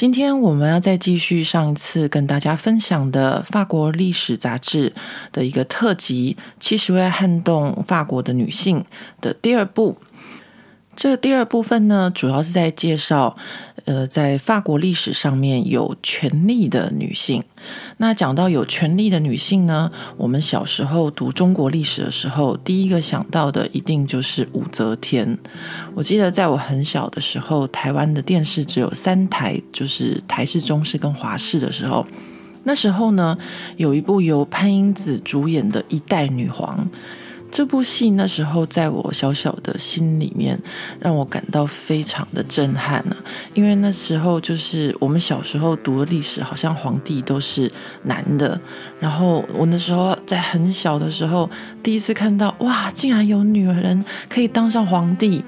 今天我们要再继续上一次跟大家分享的法国历史杂志的一个特辑《七十位撼动法国的女性》的第二部。这第二部分呢，主要是在介绍，呃，在法国历史上面有权力的女性。那讲到有权力的女性呢，我们小时候读中国历史的时候，第一个想到的一定就是武则天。我记得在我很小的时候，台湾的电视只有三台，就是台式、中式跟华视的时候，那时候呢，有一部由潘英子主演的《一代女皇》。这部戏那时候在我小小的心里面，让我感到非常的震撼呢。因为那时候就是我们小时候读的历史，好像皇帝都是男的。然后我那时候在很小的时候，第一次看到哇，竟然有女人可以当上皇帝。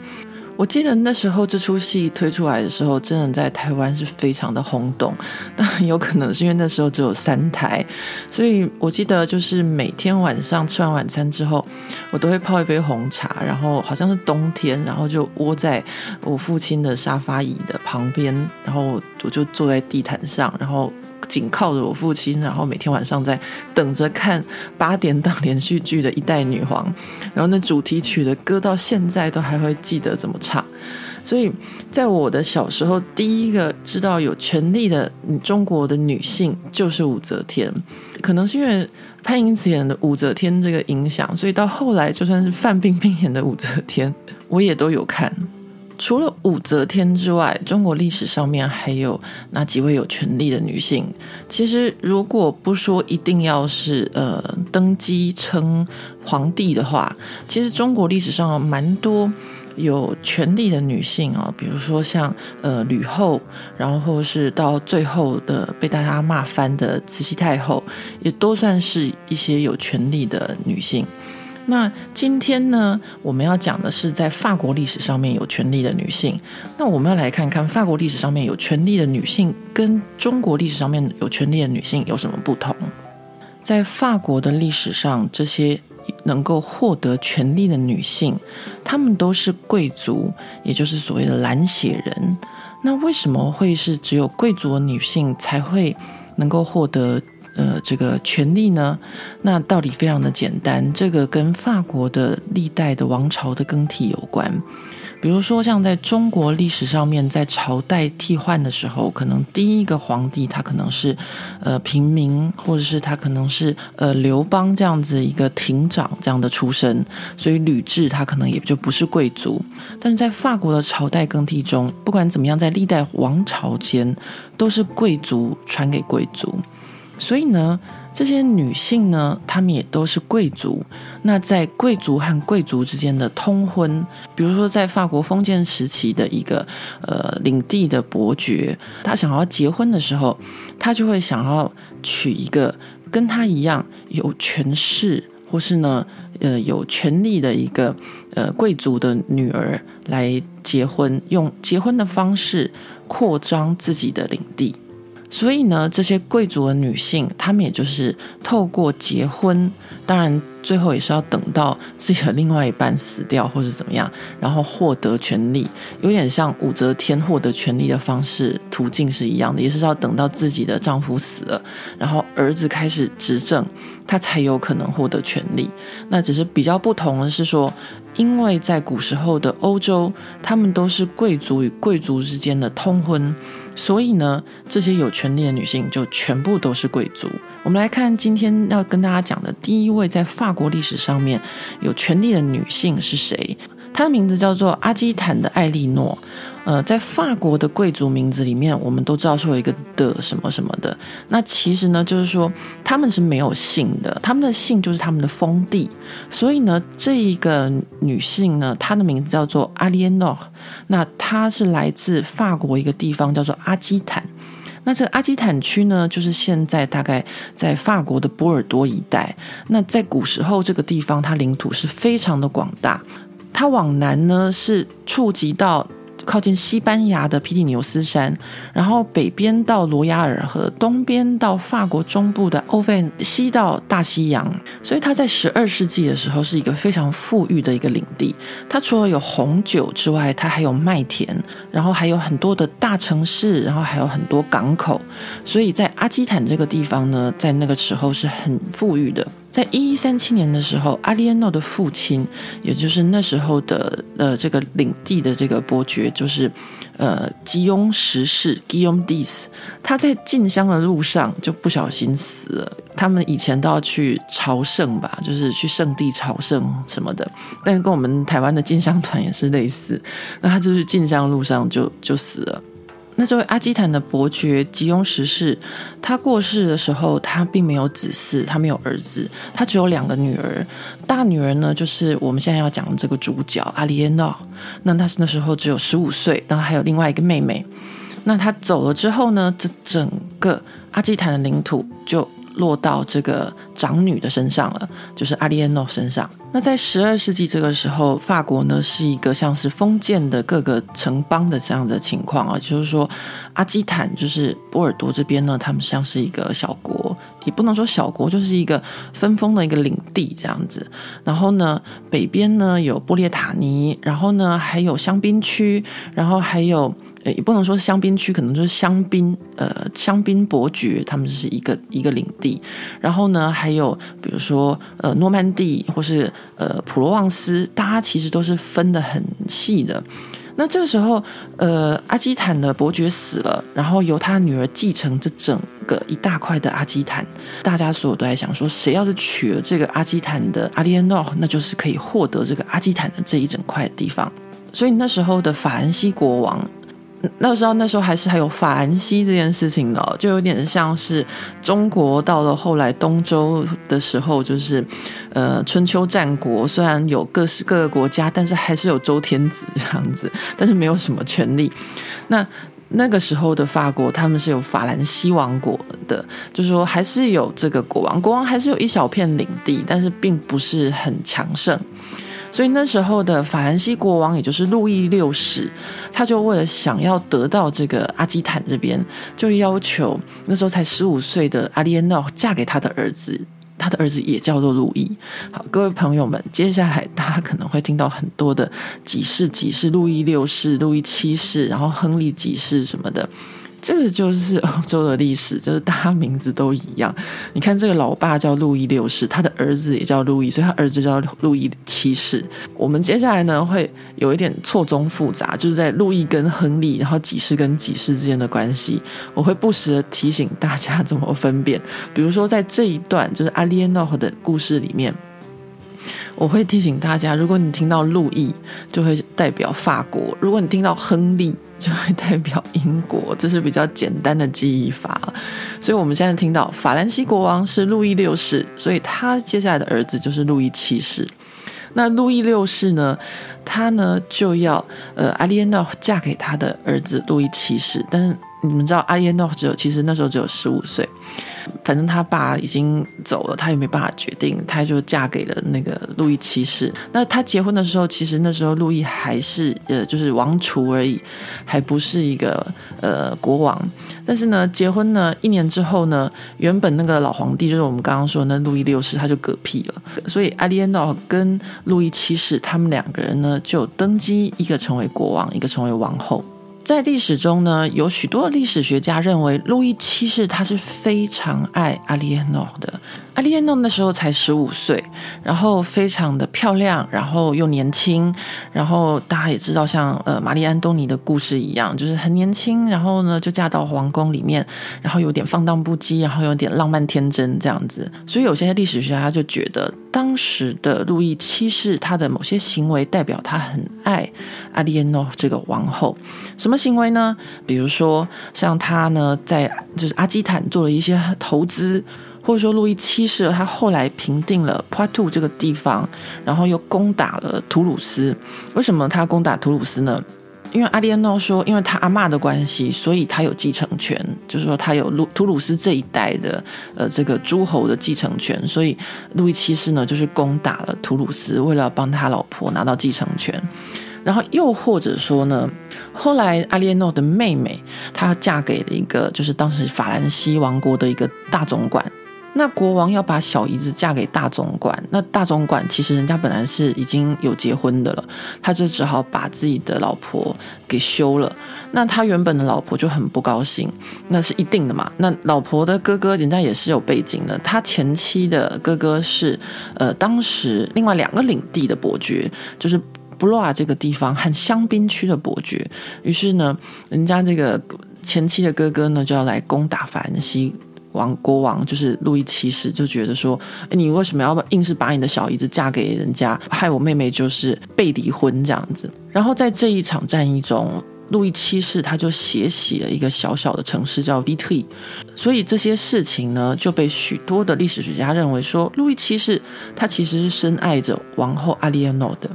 我记得那时候这出戏推出来的时候，真的在台湾是非常的轰动。当然有可能是因为那时候只有三台，所以我记得就是每天晚上吃完晚餐之后，我都会泡一杯红茶，然后好像是冬天，然后就窝在我父亲的沙发椅的旁边，然后我就坐在地毯上，然后。紧靠着我父亲，然后每天晚上在等着看八点档连续剧的一代女皇，然后那主题曲的歌到现在都还会记得怎么唱。所以在我的小时候，第一个知道有权力的中国的女性就是武则天。可能是因为潘迎紫演的武则天这个影响，所以到后来就算是范冰冰演的武则天，我也都有看。除了武则天之外，中国历史上面还有哪几位有权力的女性？其实，如果不说一定要是呃登基称皇帝的话，其实中国历史上蛮多有权力的女性啊、哦，比如说像呃吕后，然后是到最后的被大家骂翻的慈禧太后，也都算是一些有权力的女性。那今天呢，我们要讲的是在法国历史上面有权力的女性。那我们要来看看法国历史上面有权力的女性跟中国历史上面有权力的女性有什么不同。在法国的历史上，这些能够获得权力的女性，她们都是贵族，也就是所谓的蓝血人。那为什么会是只有贵族的女性才会能够获得？呃，这个权力呢，那道理非常的简单，这个跟法国的历代的王朝的更替有关。比如说，像在中国历史上面，在朝代替换的时候，可能第一个皇帝他可能是呃平民，或者是他可能是呃刘邦这样子一个亭长这样的出身，所以吕雉他可能也就不是贵族。但是在法国的朝代更替中，不管怎么样，在历代王朝间都是贵族传给贵族。所以呢，这些女性呢，她们也都是贵族。那在贵族和贵族之间的通婚，比如说在法国封建时期的一个呃领地的伯爵，他想要结婚的时候，他就会想要娶一个跟他一样有权势或是呢呃有权力的一个呃贵族的女儿来结婚，用结婚的方式扩张自己的领地。所以呢，这些贵族的女性，她们也就是透过结婚，当然最后也是要等到自己的另外一半死掉或者怎么样，然后获得权力，有点像武则天获得权力的方式途径是一样的，也是要等到自己的丈夫死了，然后儿子开始执政，她才有可能获得权力。那只是比较不同的是说，因为在古时候的欧洲，他们都是贵族与贵族之间的通婚。所以呢，这些有权利的女性就全部都是贵族。我们来看今天要跟大家讲的第一位在法国历史上面有权利的女性是谁？她的名字叫做阿基坦的艾莉诺。呃，在法国的贵族名字里面，我们都知道说有一个的什么什么的。那其实呢，就是说他们是没有姓的，他们的姓就是他们的封地。所以呢，这一个女性呢，她的名字叫做阿列诺。那她是来自法国一个地方叫做阿基坦。那这阿基坦区呢，就是现在大概在法国的波尔多一带。那在古时候，这个地方它领土是非常的广大。它往南呢是触及到。靠近西班牙的皮里牛斯山，然后北边到罗亚尔河，东边到法国中部的欧费，西到大西洋，所以它在十二世纪的时候是一个非常富裕的一个领地。它除了有红酒之外，它还有麦田，然后还有很多的大城市，然后还有很多港口。所以在阿基坦这个地方呢，在那个时候是很富裕的。在一一三七年的时候，阿利安诺的父亲，也就是那时候的呃这个领地的这个伯爵，就是呃吉雍十世 （Guillaume X），他在进香的路上就不小心死了。他们以前都要去朝圣吧，就是去圣地朝圣什么的，但是跟我们台湾的进香团也是类似。那他就是进香路上就就死了。那这位阿基坦的伯爵吉翁十世，他过世的时候，他并没有子嗣，他没有儿子，他只有两个女儿。大女儿呢，就是我们现在要讲的这个主角阿里耶诺。那他是那时候只有十五岁，然后还有另外一个妹妹。那他走了之后呢，这整个阿基坦的领土就落到这个长女的身上了，就是阿利安诺身上。那在十二世纪这个时候，法国呢是一个像是封建的各个城邦的这样的情况啊，就是说阿基坦就是波尔多这边呢，他们像是一个小国，也不能说小国，就是一个分封的一个领地这样子。然后呢，北边呢有布列塔尼，然后呢还有香槟区，然后还有。也不能说是香槟区，可能就是香槟，呃，香槟伯爵他们是一个一个领地。然后呢，还有比如说呃，诺曼底或是呃，普罗旺斯，大家其实都是分得很细的。那这个时候，呃，阿基坦的伯爵死了，然后由他女儿继承这整个一大块的阿基坦。大家所有都在想说，谁要是娶了这个阿基坦的阿利安诺，那就是可以获得这个阿基坦的这一整块地方。所以那时候的法兰西国王。那时候，那时候还是还有法兰西这件事情的，就有点像是中国到了后来东周的时候，就是呃春秋战国，虽然有各式各个国家，但是还是有周天子这样子，但是没有什么权力。那 那个时候的法国，他们是有法兰西王国的，就是说还是有这个国王，国王还是有一小片领地，但是并不是很强盛。所以那时候的法兰西国王，也就是路易六世，他就为了想要得到这个阿基坦这边，就要求那时候才十五岁的阿丽安娜嫁给他的儿子，他的儿子也叫做路易。好，各位朋友们，接下来大家可能会听到很多的几世几世，路易六世、路易七世，然后亨利几世什么的。这个就是欧洲的历史，就是大家名字都一样。你看，这个老爸叫路易六世，他的儿子也叫路易，所以他儿子叫路易七世。我们接下来呢，会有一点错综复杂，就是在路易跟亨利，然后几世跟几世之间的关系，我会不时的提醒大家怎么分辨。比如说，在这一段就是阿列诺的故事里面，我会提醒大家，如果你听到路易，就会代表法国；如果你听到亨利，就会代表英国，这是比较简单的记忆法。所以我们现在听到法兰西国王是路易六世，所以他接下来的儿子就是路易七世。那路易六世呢，他呢就要呃阿丽安娜嫁给他的儿子路易七世，但是你们知道阿丽安娜只有其实那时候只有十五岁。反正他爸已经走了，他也没办法决定，他就嫁给了那个路易七世。那他结婚的时候，其实那时候路易还是呃，就是王储而已，还不是一个呃国王。但是呢，结婚呢一年之后呢，原本那个老皇帝就是我们刚刚说的那路易六世，他就嗝屁了。所以阿里安诺跟路易七世他们两个人呢，就登基，一个成为国王，一个成为王后。在历史中呢，有许多历史学家认为，路易七世他是非常爱阿丽安诺的。阿丽安诺那时候才十五岁，然后非常的漂亮，然后又年轻，然后大家也知道，像呃玛丽安东尼的故事一样，就是很年轻，然后呢就嫁到皇宫里面，然后有点放荡不羁，然后有点浪漫天真这样子。所以有些历史学家就觉得，当时的路易七世他的某些行为代表他很爱阿丽安诺这个王后。什么行为呢？比如说像他呢在就是阿基坦做了一些投资。或者说，路易七世他后来平定了波图这个地方，然后又攻打了图鲁斯。为什么他攻打图鲁斯呢？因为阿列诺说，因为他阿嬷的关系，所以他有继承权，就是说他有路图鲁斯这一代的呃这个诸侯的继承权，所以路易七世呢就是攻打了图鲁斯，为了帮他老婆拿到继承权。然后又或者说呢，后来阿列诺的妹妹她嫁给了一个就是当时法兰西王国的一个大总管。那国王要把小姨子嫁给大总管，那大总管其实人家本来是已经有结婚的了，他就只好把自己的老婆给休了。那他原本的老婆就很不高兴，那是一定的嘛。那老婆的哥哥人家也是有背景的，他前妻的哥哥是呃当时另外两个领地的伯爵，就是布洛瓦这个地方和香槟区的伯爵。于是呢，人家这个前妻的哥哥呢就要来攻打法兰西。王国王就是路易七世，就觉得说，诶，你为什么要硬是把你的小姨子嫁给人家，害我妹妹就是被离婚这样子？然后在这一场战役中，路易七世他就血洗了一个小小的城市叫 Vitry，所以这些事情呢就被许多的历史学家认为说，路易七世他其实是深爱着王后阿列诺的。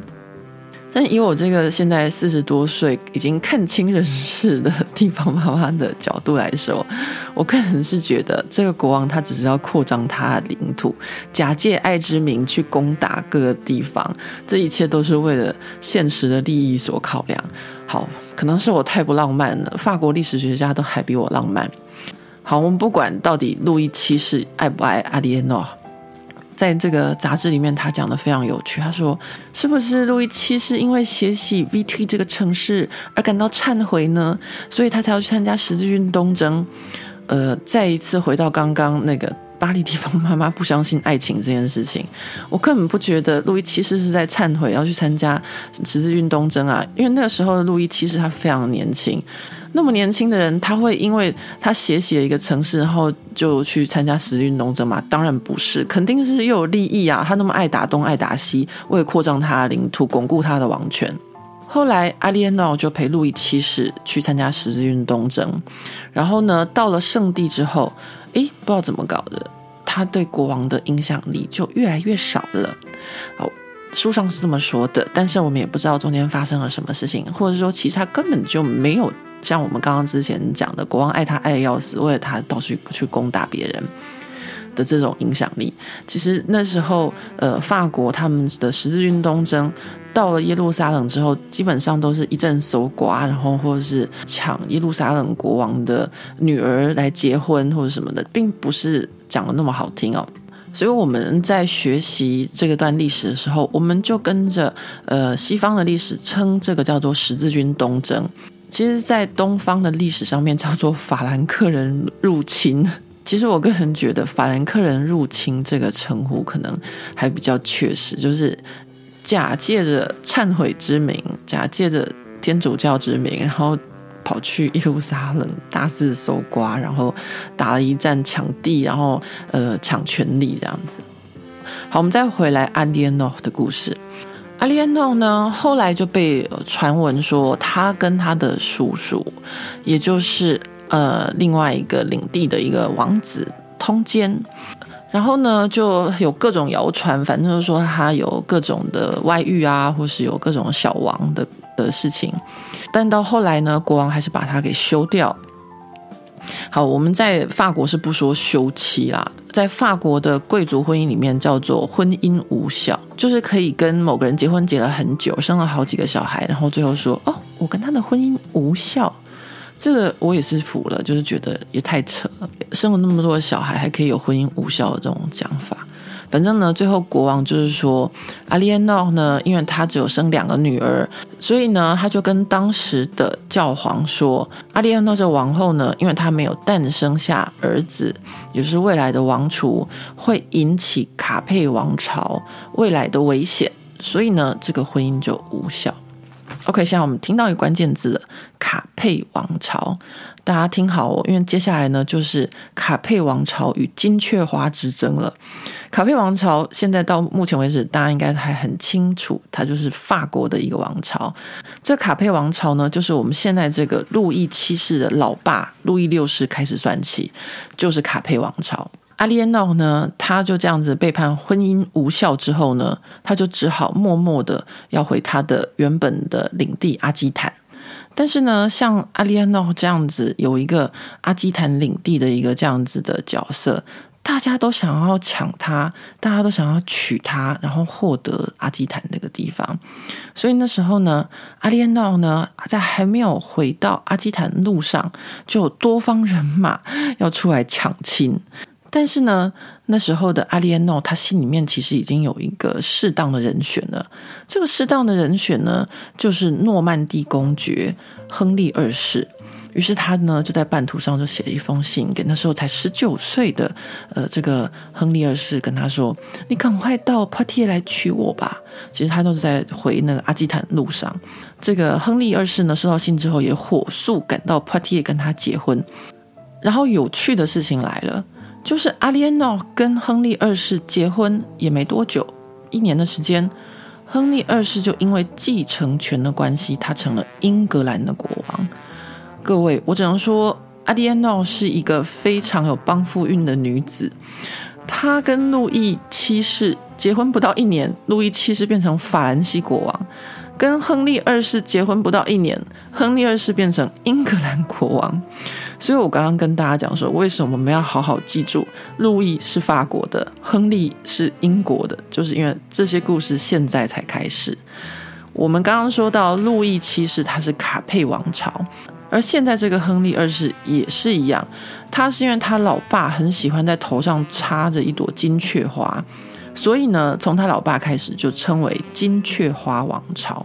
但以我这个现在四十多岁已经看清人世的地方妈妈的角度来说，我个人是觉得这个国王他只是要扩张他的领土，假借爱之名去攻打各个地方，这一切都是为了现实的利益所考量。好，可能是我太不浪漫了，法国历史学家都还比我浪漫。好，我们不管到底路易七世爱不爱阿列诺。在这个杂志里面，他讲的非常有趣。他说：“是不是路易七世因为血洗 VT 这个城市而感到忏悔呢？所以他才要去参加十字军东征？呃，再一次回到刚刚那个巴黎地方妈妈不相信爱情这件事情，我根本不觉得路易七世是在忏悔要去参加十字军东征啊，因为那个时候的路易七世他非常年轻。”那么年轻的人，他会因为他血洗了一个城市，然后就去参加十字军东征吗？当然不是，肯定是又有利益啊！他那么爱打东爱打西，为了扩张他的领土，巩固他的王权。后来阿列诺就陪路易七世去参加十字军东征，然后呢，到了圣地之后，诶，不知道怎么搞的，他对国王的影响力就越来越少了。哦，书上是这么说的，但是我们也不知道中间发生了什么事情，或者说其实他根本就没有。像我们刚刚之前讲的，国王爱他爱得要死，为了他到处去攻打别人的这种影响力，其实那时候，呃，法国他们的十字军东征到了耶路撒冷之后，基本上都是一阵搜刮，然后或者是抢耶路撒冷国王的女儿来结婚或者什么的，并不是讲的那么好听哦。所以我们在学习这个段历史的时候，我们就跟着呃西方的历史称这个叫做十字军东征。其实，在东方的历史上面叫做法兰克人入侵。其实，我个人觉得“法兰克人入侵”这个称呼可能还比较确实，就是假借着忏悔之名，假借着天主教之名，然后跑去耶路撒冷大肆搜刮，然后打了一战抢地，然后呃抢权力这样子。好，我们再回来阿列诺的故事。阿列诺呢，后来就被传闻说，他跟他的叔叔，也就是呃另外一个领地的一个王子通奸，然后呢就有各种谣传，反正就是说他有各种的外遇啊，或是有各种小王的的事情，但到后来呢，国王还是把他给休掉。好，我们在法国是不说休妻啦。在法国的贵族婚姻里面叫做婚姻无效，就是可以跟某个人结婚结了很久，生了好几个小孩，然后最后说哦，我跟他的婚姻无效，这个我也是服了，就是觉得也太扯了，生了那么多的小孩还可以有婚姻无效的这种讲法。反正呢，最后国王就是说，阿列诺呢，因为他只有生两个女儿，所以呢，他就跟当时的教皇说，阿列诺这王后呢，因为她没有诞生下儿子，也是未来的王储，会引起卡佩王朝未来的危险，所以呢，这个婚姻就无效。OK，现在我们听到一个关键字，卡佩王朝。大家听好哦，因为接下来呢，就是卡佩王朝与金雀花之争了。卡佩王朝现在到目前为止，大家应该还很清楚，它就是法国的一个王朝。这卡佩王朝呢，就是我们现在这个路易七世的老爸路易六世开始算起，就是卡佩王朝。阿列诺呢，他就这样子被判婚姻无效之后呢，他就只好默默的要回他的原本的领地阿基坦。但是呢，像阿列安诺这样子有一个阿基坦领地的一个这样子的角色，大家都想要抢他，大家都想要娶他，然后获得阿基坦那个地方。所以那时候呢，阿列安诺呢在还没有回到阿基坦路上，就有多方人马 要出来抢亲。但是呢，那时候的阿列诺他心里面其实已经有一个适当的人选了。这个适当的人选呢，就是诺曼底公爵亨利二世。于是他呢就在半途上就写了一封信给那时候才十九岁的呃这个亨利二世，跟他说：“你赶快到波提耶来娶我吧。”其实他都是在回那个阿基坦路上。这个亨利二世呢收到信之后，也火速赶到波提耶跟他结婚。然后有趣的事情来了。就是阿列安诺跟亨利二世结婚也没多久，一年的时间，亨利二世就因为继承权的关系，他成了英格兰的国王。各位，我只能说，阿列安诺是一个非常有帮夫运的女子。她跟路易七世结婚不到一年，路易七世变成法兰西国王。跟亨利二世结婚不到一年，亨利二世变成英格兰国王。所以我刚刚跟大家讲说，为什么我们要好好记住，路易是法国的，亨利是英国的，就是因为这些故事现在才开始。我们刚刚说到路易七世他是卡佩王朝，而现在这个亨利二世也是一样，他是因为他老爸很喜欢在头上插着一朵金雀花。所以呢，从他老爸开始就称为金雀花王朝。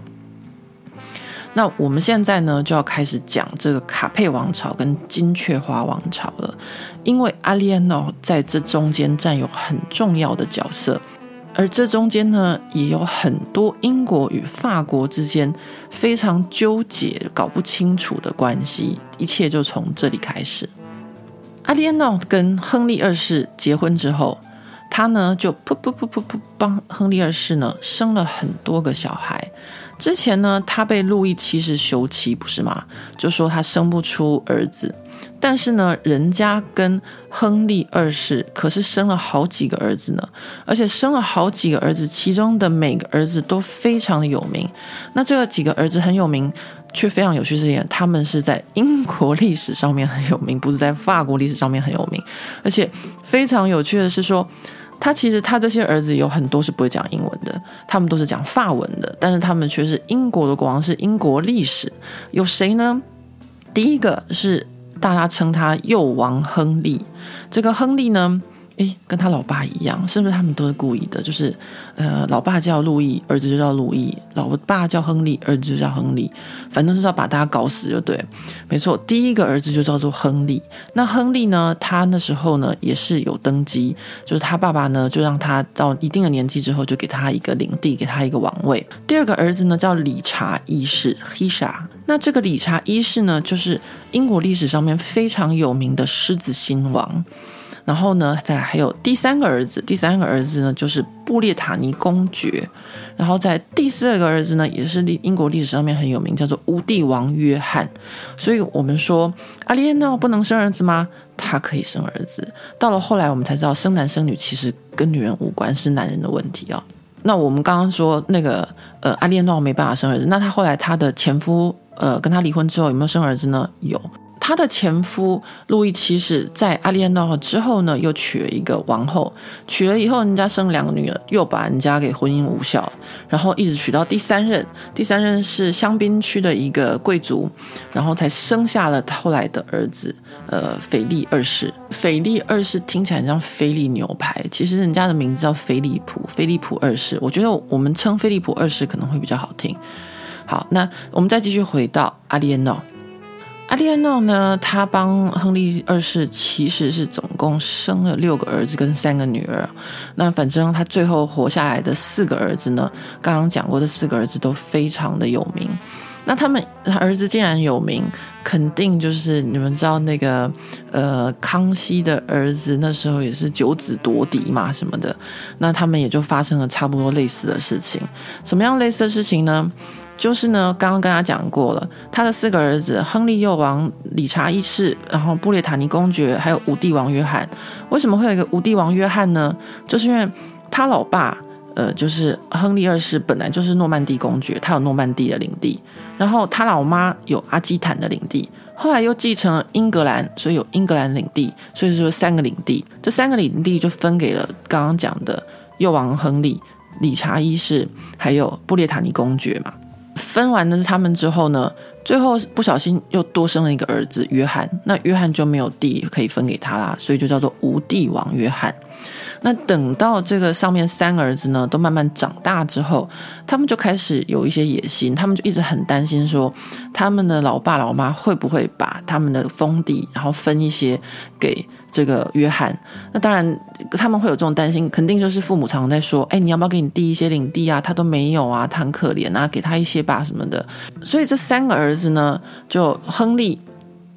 那我们现在呢，就要开始讲这个卡佩王朝跟金雀花王朝了，因为阿利安诺在这中间占有很重要的角色，而这中间呢，也有很多英国与法国之间非常纠结、搞不清楚的关系，一切就从这里开始。阿利安诺跟亨利二世结婚之后。他呢就噗噗噗噗噗帮亨利二世呢生了很多个小孩。之前呢，他被路易七世休妻，不是吗？就说他生不出儿子。但是呢，人家跟亨利二世可是生了好几个儿子呢，而且生了好几个儿子，其中的每个儿子都非常的有名。那这个几个儿子很有名，却非常有趣是点，他们是在英国历史上面很有名，不是在法国历史上面很有名。而且非常有趣的是说。他其实他这些儿子有很多是不会讲英文的，他们都是讲法文的，但是他们却是英国的国王，是英国历史。有谁呢？第一个是大家称他幼王亨利，这个亨利呢，诶，跟他老爸一样，是不是他们都是故意的？就是，呃，老爸叫路易，儿子就叫路易；老爸叫亨利，儿子就叫亨利。反正就是要把大家搞死就对。没错，第一个儿子就叫做亨利。那亨利呢，他那时候呢也是有登基，就是他爸爸呢就让他到一定的年纪之后，就给他一个领地，给他一个王位。第二个儿子呢叫理查一世理查。那这个理查一世呢，就是英国历史上面非常有名的狮子心王。然后呢，再来还有第三个儿子，第三个儿子呢就是布列塔尼公爵，然后在第四个儿子呢也是英国历史上面很有名，叫做无帝王约翰。所以我们说阿列安诺不能生儿子吗？他可以生儿子。到了后来我们才知道，生男生女其实跟女人无关，是男人的问题哦。那我们刚刚说那个呃阿列安诺没办法生儿子，那他后来他的前夫呃跟他离婚之后有没有生儿子呢？有。他的前夫路易七世在阿列安诺之后呢，又娶了一个王后，娶了以后，人家生两个女儿，又把人家给婚姻无效，然后一直娶到第三任，第三任是香槟区的一个贵族，然后才生下了后来的儿子，呃，菲利二世。菲利二世听起来很像菲力牛排，其实人家的名字叫菲利普，菲利普二世。我觉得我们称菲利普二世可能会比较好听。好，那我们再继续回到阿列安诺。阿列安诺呢，他帮亨利二世其实是总共生了六个儿子跟三个女儿。那反正他最后活下来的四个儿子呢，刚刚讲过的四个儿子都非常的有名。那他们他儿子既然有名，肯定就是你们知道那个呃康熙的儿子那时候也是九子夺嫡嘛什么的。那他们也就发生了差不多类似的事情。什么样类似的事情呢？就是呢，刚刚跟他讲过了，他的四个儿子亨利幼王、理查一世，然后布列塔尼公爵，还有无帝王约翰。为什么会有一个无帝王约翰呢？就是因为他老爸呃，就是亨利二世本来就是诺曼底公爵，他有诺曼底的领地，然后他老妈有阿基坦的领地，后来又继承了英格兰，所以有英格兰领地，所以说三个领地，这三个领地就分给了刚刚讲的幼王亨利、理查一世，还有布列塔尼公爵嘛。分完了他们之后呢，最后不小心又多生了一个儿子约翰，那约翰就没有地可以分给他啦，所以就叫做无地王约翰。那等到这个上面三个儿子呢，都慢慢长大之后，他们就开始有一些野心，他们就一直很担心说，他们的老爸老妈会不会把他们的封地，然后分一些给这个约翰？那当然，他们会有这种担心，肯定就是父母常常在说，哎，你要不要给你弟一些领地啊？他都没有啊，他很可怜啊，给他一些吧什么的。所以这三个儿子呢，就亨利、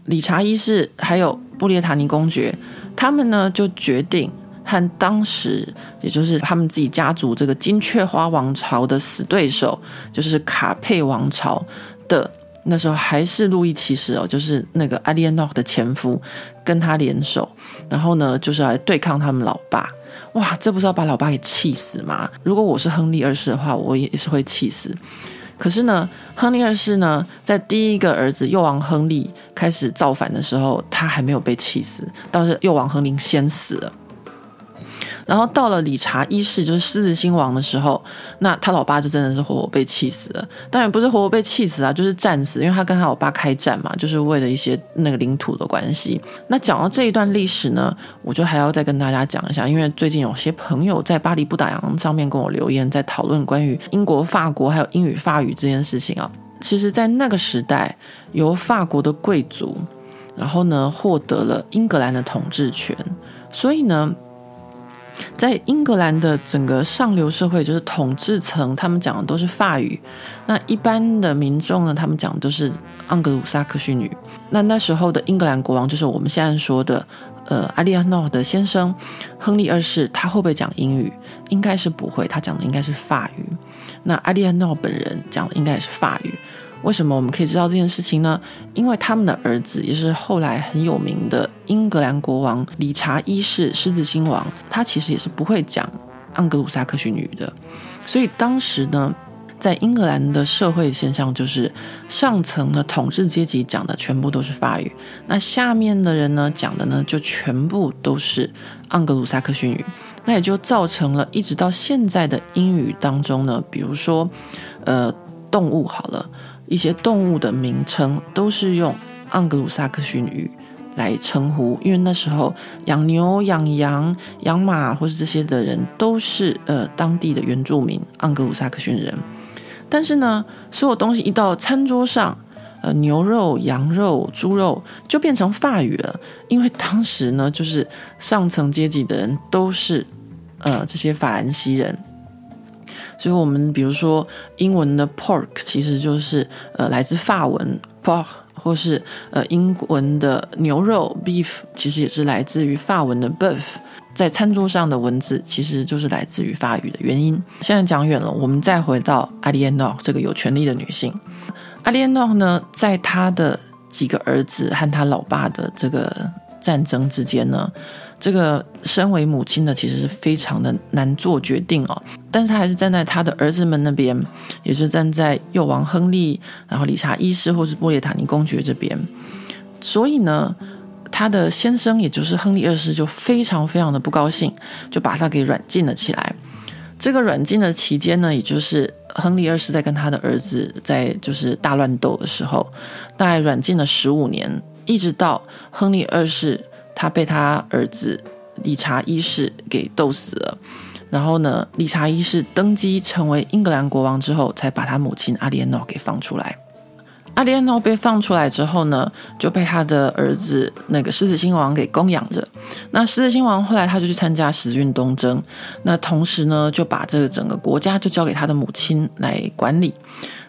理查一世还有布列塔尼公爵，他们呢就决定。和当时，也就是他们自己家族这个金雀花王朝的死对手，就是卡佩王朝的那时候还是路易七世哦，就是那个阿列诺克的前夫，跟他联手，然后呢，就是来对抗他们老爸。哇，这不是要把老爸给气死吗？如果我是亨利二世的话，我也是会气死。可是呢，亨利二世呢，在第一个儿子幼王亨利开始造反的时候，他还没有被气死，倒是幼王亨利先死了。然后到了理查一世，就是狮子星王的时候，那他老爸就真的是活活被气死了。当然不是活活被气死啊，就是战死，因为他跟他老爸开战嘛，就是为了一些那个领土的关系。那讲到这一段历史呢，我就还要再跟大家讲一下，因为最近有些朋友在巴黎不打烊上面跟我留言，在讨论关于英国、法国还有英语、法语这件事情啊。其实，在那个时代，由法国的贵族，然后呢，获得了英格兰的统治权，所以呢。在英格兰的整个上流社会，就是统治层，他们讲的都是法语。那一般的民众呢，他们讲的都是盎格鲁撒克逊语。那那时候的英格兰国王，就是我们现在说的，呃，阿利安诺的先生亨利二世，他会不会讲英语？应该是不会，他讲的应该是法语。那阿利安诺本人讲的应该也是法语。为什么我们可以知道这件事情呢？因为他们的儿子也是后来很有名的英格兰国王理查一世狮子星王，他其实也是不会讲盎格鲁撒克逊语的。所以当时呢，在英格兰的社会现象就是上层的统治阶级讲的全部都是法语，那下面的人呢讲的呢就全部都是盎格鲁撒克逊语，那也就造成了一直到现在的英语当中呢，比如说呃动物好了。一些动物的名称都是用盎格鲁撒克逊语来称呼，因为那时候养牛、养羊、养马或是这些的人都是呃当地的原住民盎格鲁撒克逊人。但是呢，所有东西一到餐桌上，呃，牛肉、羊肉、猪肉就变成法语了，因为当时呢，就是上层阶级的人都是呃这些法兰西人。所以，我们比如说英文的 pork 其实就是呃来自法文 pork，或是呃英文的牛肉 beef 其实也是来自于法文的 beef，在餐桌上的文字其实就是来自于法语的原因。现在讲远了，我们再回到阿莉安诺这个有权力的女性。阿莉安诺呢，在她的几个儿子和她老爸的这个战争之间呢。这个身为母亲的其实是非常的难做决定哦，但是他还是站在他的儿子们那边，也是站在幼王亨利，然后理查一世或是布列塔尼公爵这边。所以呢，他的先生也就是亨利二世就非常非常的不高兴，就把他给软禁了起来。这个软禁的期间呢，也就是亨利二世在跟他的儿子在就是大乱斗的时候，大概软禁了十五年，一直到亨利二世。他被他儿子理查一世给斗死了，然后呢，理查一世登基成为英格兰国王之后，才把他母亲阿莲诺给放出来。阿莲诺被放出来之后呢，就被他的儿子那个狮子星王给供养着。那狮子星王后来他就去参加十字军东征，那同时呢，就把这个整个国家就交给他的母亲来管理。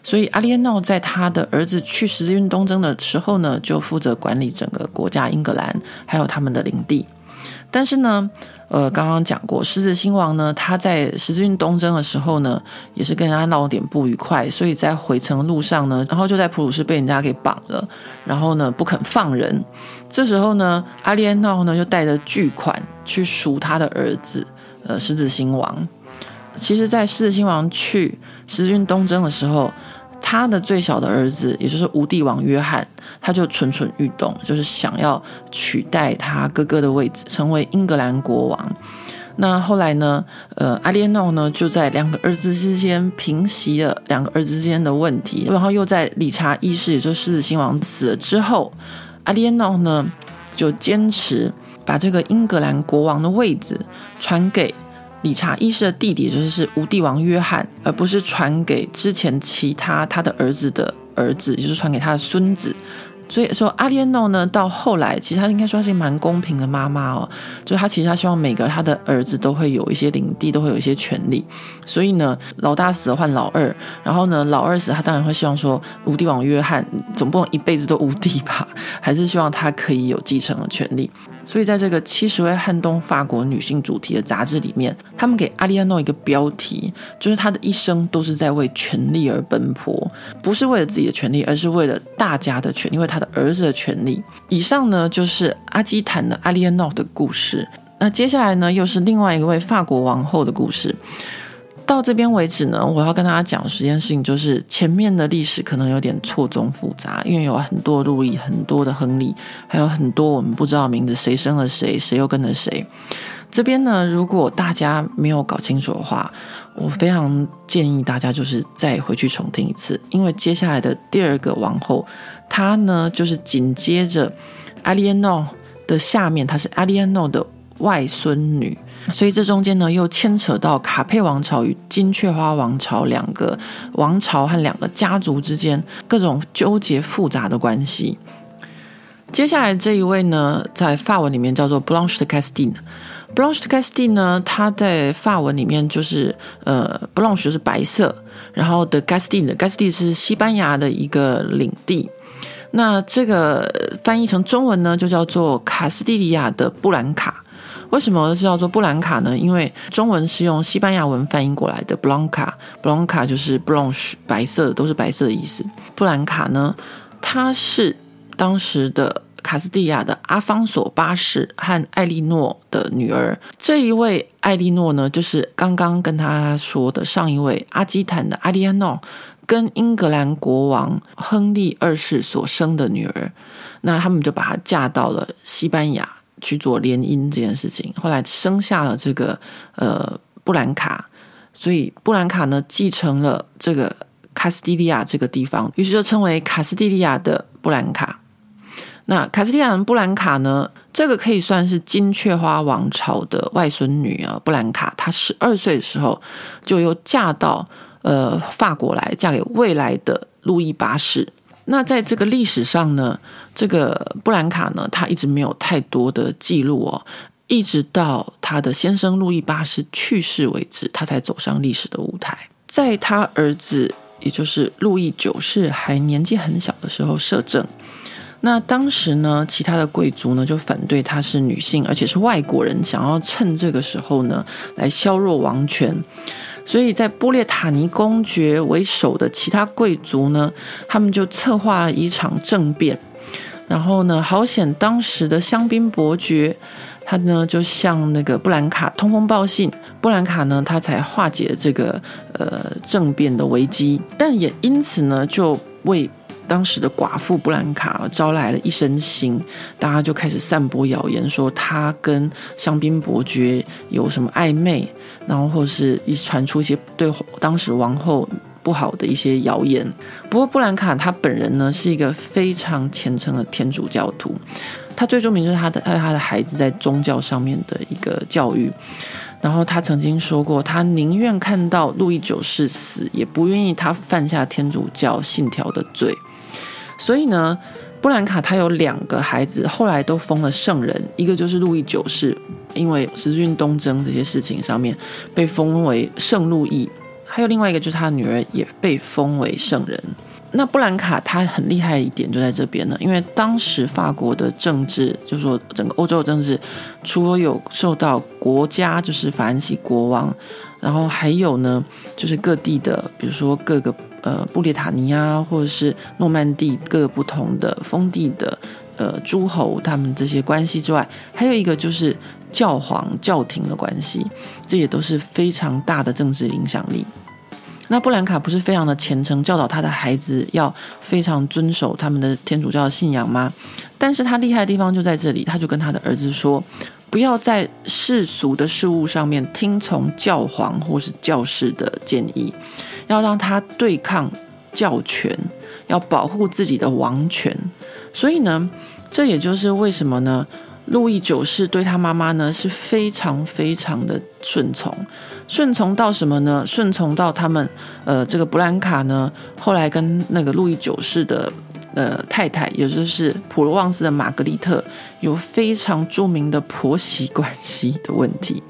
所以阿列诺在他的儿子去十字军东征的时候呢，就负责管理整个国家英格兰，还有他们的领地。但是呢，呃，刚刚讲过，狮子亲王呢，他在十字军东征的时候呢，也是跟人家闹点不愉快，所以在回程路上呢，然后就在普鲁士被人家给绑了，然后呢不肯放人。这时候呢，阿列诺呢就带着巨款去赎他的儿子，呃，狮子亲王。其实，在狮子星王去十字军东征的时候，他的最小的儿子，也就是无帝王约翰，他就蠢蠢欲动，就是想要取代他哥哥的位置，成为英格兰国王。那后来呢？呃，阿列诺呢，就在两个儿子之间平息了两个儿子之间的问题，然后又在理查一世，也就是狮子新王死了之后，阿列诺呢就坚持把这个英格兰国王的位置传给理查一世的弟弟，就是是无帝王约翰，而不是传给之前其他他的儿子的儿子，也就是传给他的孙子。所以说，阿列诺呢，到后来其实他应该说他是蛮公平的妈妈哦，就是他其实他希望每个他的儿子都会有一些领地，都会有一些权利。所以呢，老大死了换老二，然后呢，老二死，他当然会希望说，无帝王约翰总不能一辈子都无敌吧，还是希望他可以有继承的权利。所以，在这个七十位撼动法国女性主题的杂志里面，他们给阿列诺一个标题，就是她的一生都是在为权力而奔波，不是为了自己的权利，而是为了大家的权利，因为她的儿子的权利。以上呢，就是阿基坦的阿列诺的故事。那接下来呢，又是另外一位法国王后的故事。到这边为止呢，我要跟大家讲十件事情，就是前面的历史可能有点错综复杂，因为有很多路易，很多的亨利，还有很多我们不知道名字，谁生了谁，谁又跟了谁。这边呢，如果大家没有搞清楚的话，我非常建议大家就是再回去重听一次，因为接下来的第二个王后，她呢就是紧接着阿列诺的下面，她是阿列诺的外孙女。所以这中间呢，又牵扯到卡佩王朝与金雀花王朝两个王朝和两个家族之间各种纠结复杂的关系。接下来这一位呢，在法文里面叫做 Blanche de Castille。Blanche de Castille 呢，它在法文里面就是呃，Blanche 是白色，然后 de Castille，Castille 是西班牙的一个领地。那这个翻译成中文呢，就叫做卡斯蒂利亚的布兰卡。为什么是叫做布兰卡呢？因为中文是用西班牙文翻译过来的，Blanca，Blanca 就是 Blanche，白色的，都是白色的意思。布兰卡呢，她是当时的卡斯蒂亚的阿方索八世和艾莉诺的女儿。这一位艾莉诺呢，就是刚刚跟他说的上一位阿基坦的阿列诺，跟英格兰国王亨利二世所生的女儿。那他们就把她嫁到了西班牙。去做联姻这件事情，后来生下了这个呃布兰卡，所以布兰卡呢继承了这个卡斯蒂利亚这个地方，于是就称为卡斯蒂利亚的布兰卡。那卡斯蒂利亚的布兰卡呢，这个可以算是金雀花王朝的外孙女啊。布兰卡她十二岁的时候就又嫁到呃法国来，嫁给未来的路易八世。那在这个历史上呢，这个布兰卡呢，他一直没有太多的记录哦，一直到他的先生路易八世去世为止，他才走上历史的舞台。在他儿子，也就是路易九世还年纪很小的时候摄政。那当时呢，其他的贵族呢就反对她是女性，而且是外国人，想要趁这个时候呢来削弱王权。所以在波列塔尼公爵为首的其他贵族呢，他们就策划了一场政变。然后呢，好险当时的香槟伯爵，他呢就向那个布兰卡通风报信，布兰卡呢他才化解这个呃政变的危机。但也因此呢，就为当时的寡妇布兰卡招来了一身腥，大家就开始散播谣言，说他跟香槟伯爵有什么暧昧。然后或是一传出一些对当时王后不好的一些谣言。不过布兰卡他本人呢是一个非常虔诚的天主教徒，他最著名就是他的爱他的孩子在宗教上面的一个教育。然后他曾经说过，他宁愿看到路易九世死，也不愿意他犯下天主教信条的罪。所以呢。布兰卡他有两个孩子，后来都封了圣人，一个就是路易九世，因为十字军东征这些事情上面被封为圣路易，还有另外一个就是他女儿也被封为圣人。那布兰卡他很厉害一点就在这边呢，因为当时法国的政治，就是说整个欧洲的政治，除了有受到国家就是法兰西国王，然后还有呢就是各地的，比如说各个。呃，布列塔尼啊，或者是诺曼底各个不同的封地的呃诸侯他们这些关系之外，还有一个就是教皇教廷的关系，这也都是非常大的政治影响力。那布兰卡不是非常的虔诚，教导他的孩子要非常遵守他们的天主教的信仰吗？但是他厉害的地方就在这里，他就跟他的儿子说，不要在世俗的事物上面听从教皇或是教士的建议，要让他对抗教权，要保护自己的王权。所以呢，这也就是为什么呢，路易九世对他妈妈呢是非常非常的顺从。顺从到什么呢？顺从到他们，呃，这个布兰卡呢，后来跟那个路易九世的呃太太，也就是普罗旺斯的玛格丽特，有非常著名的婆媳关系的问题。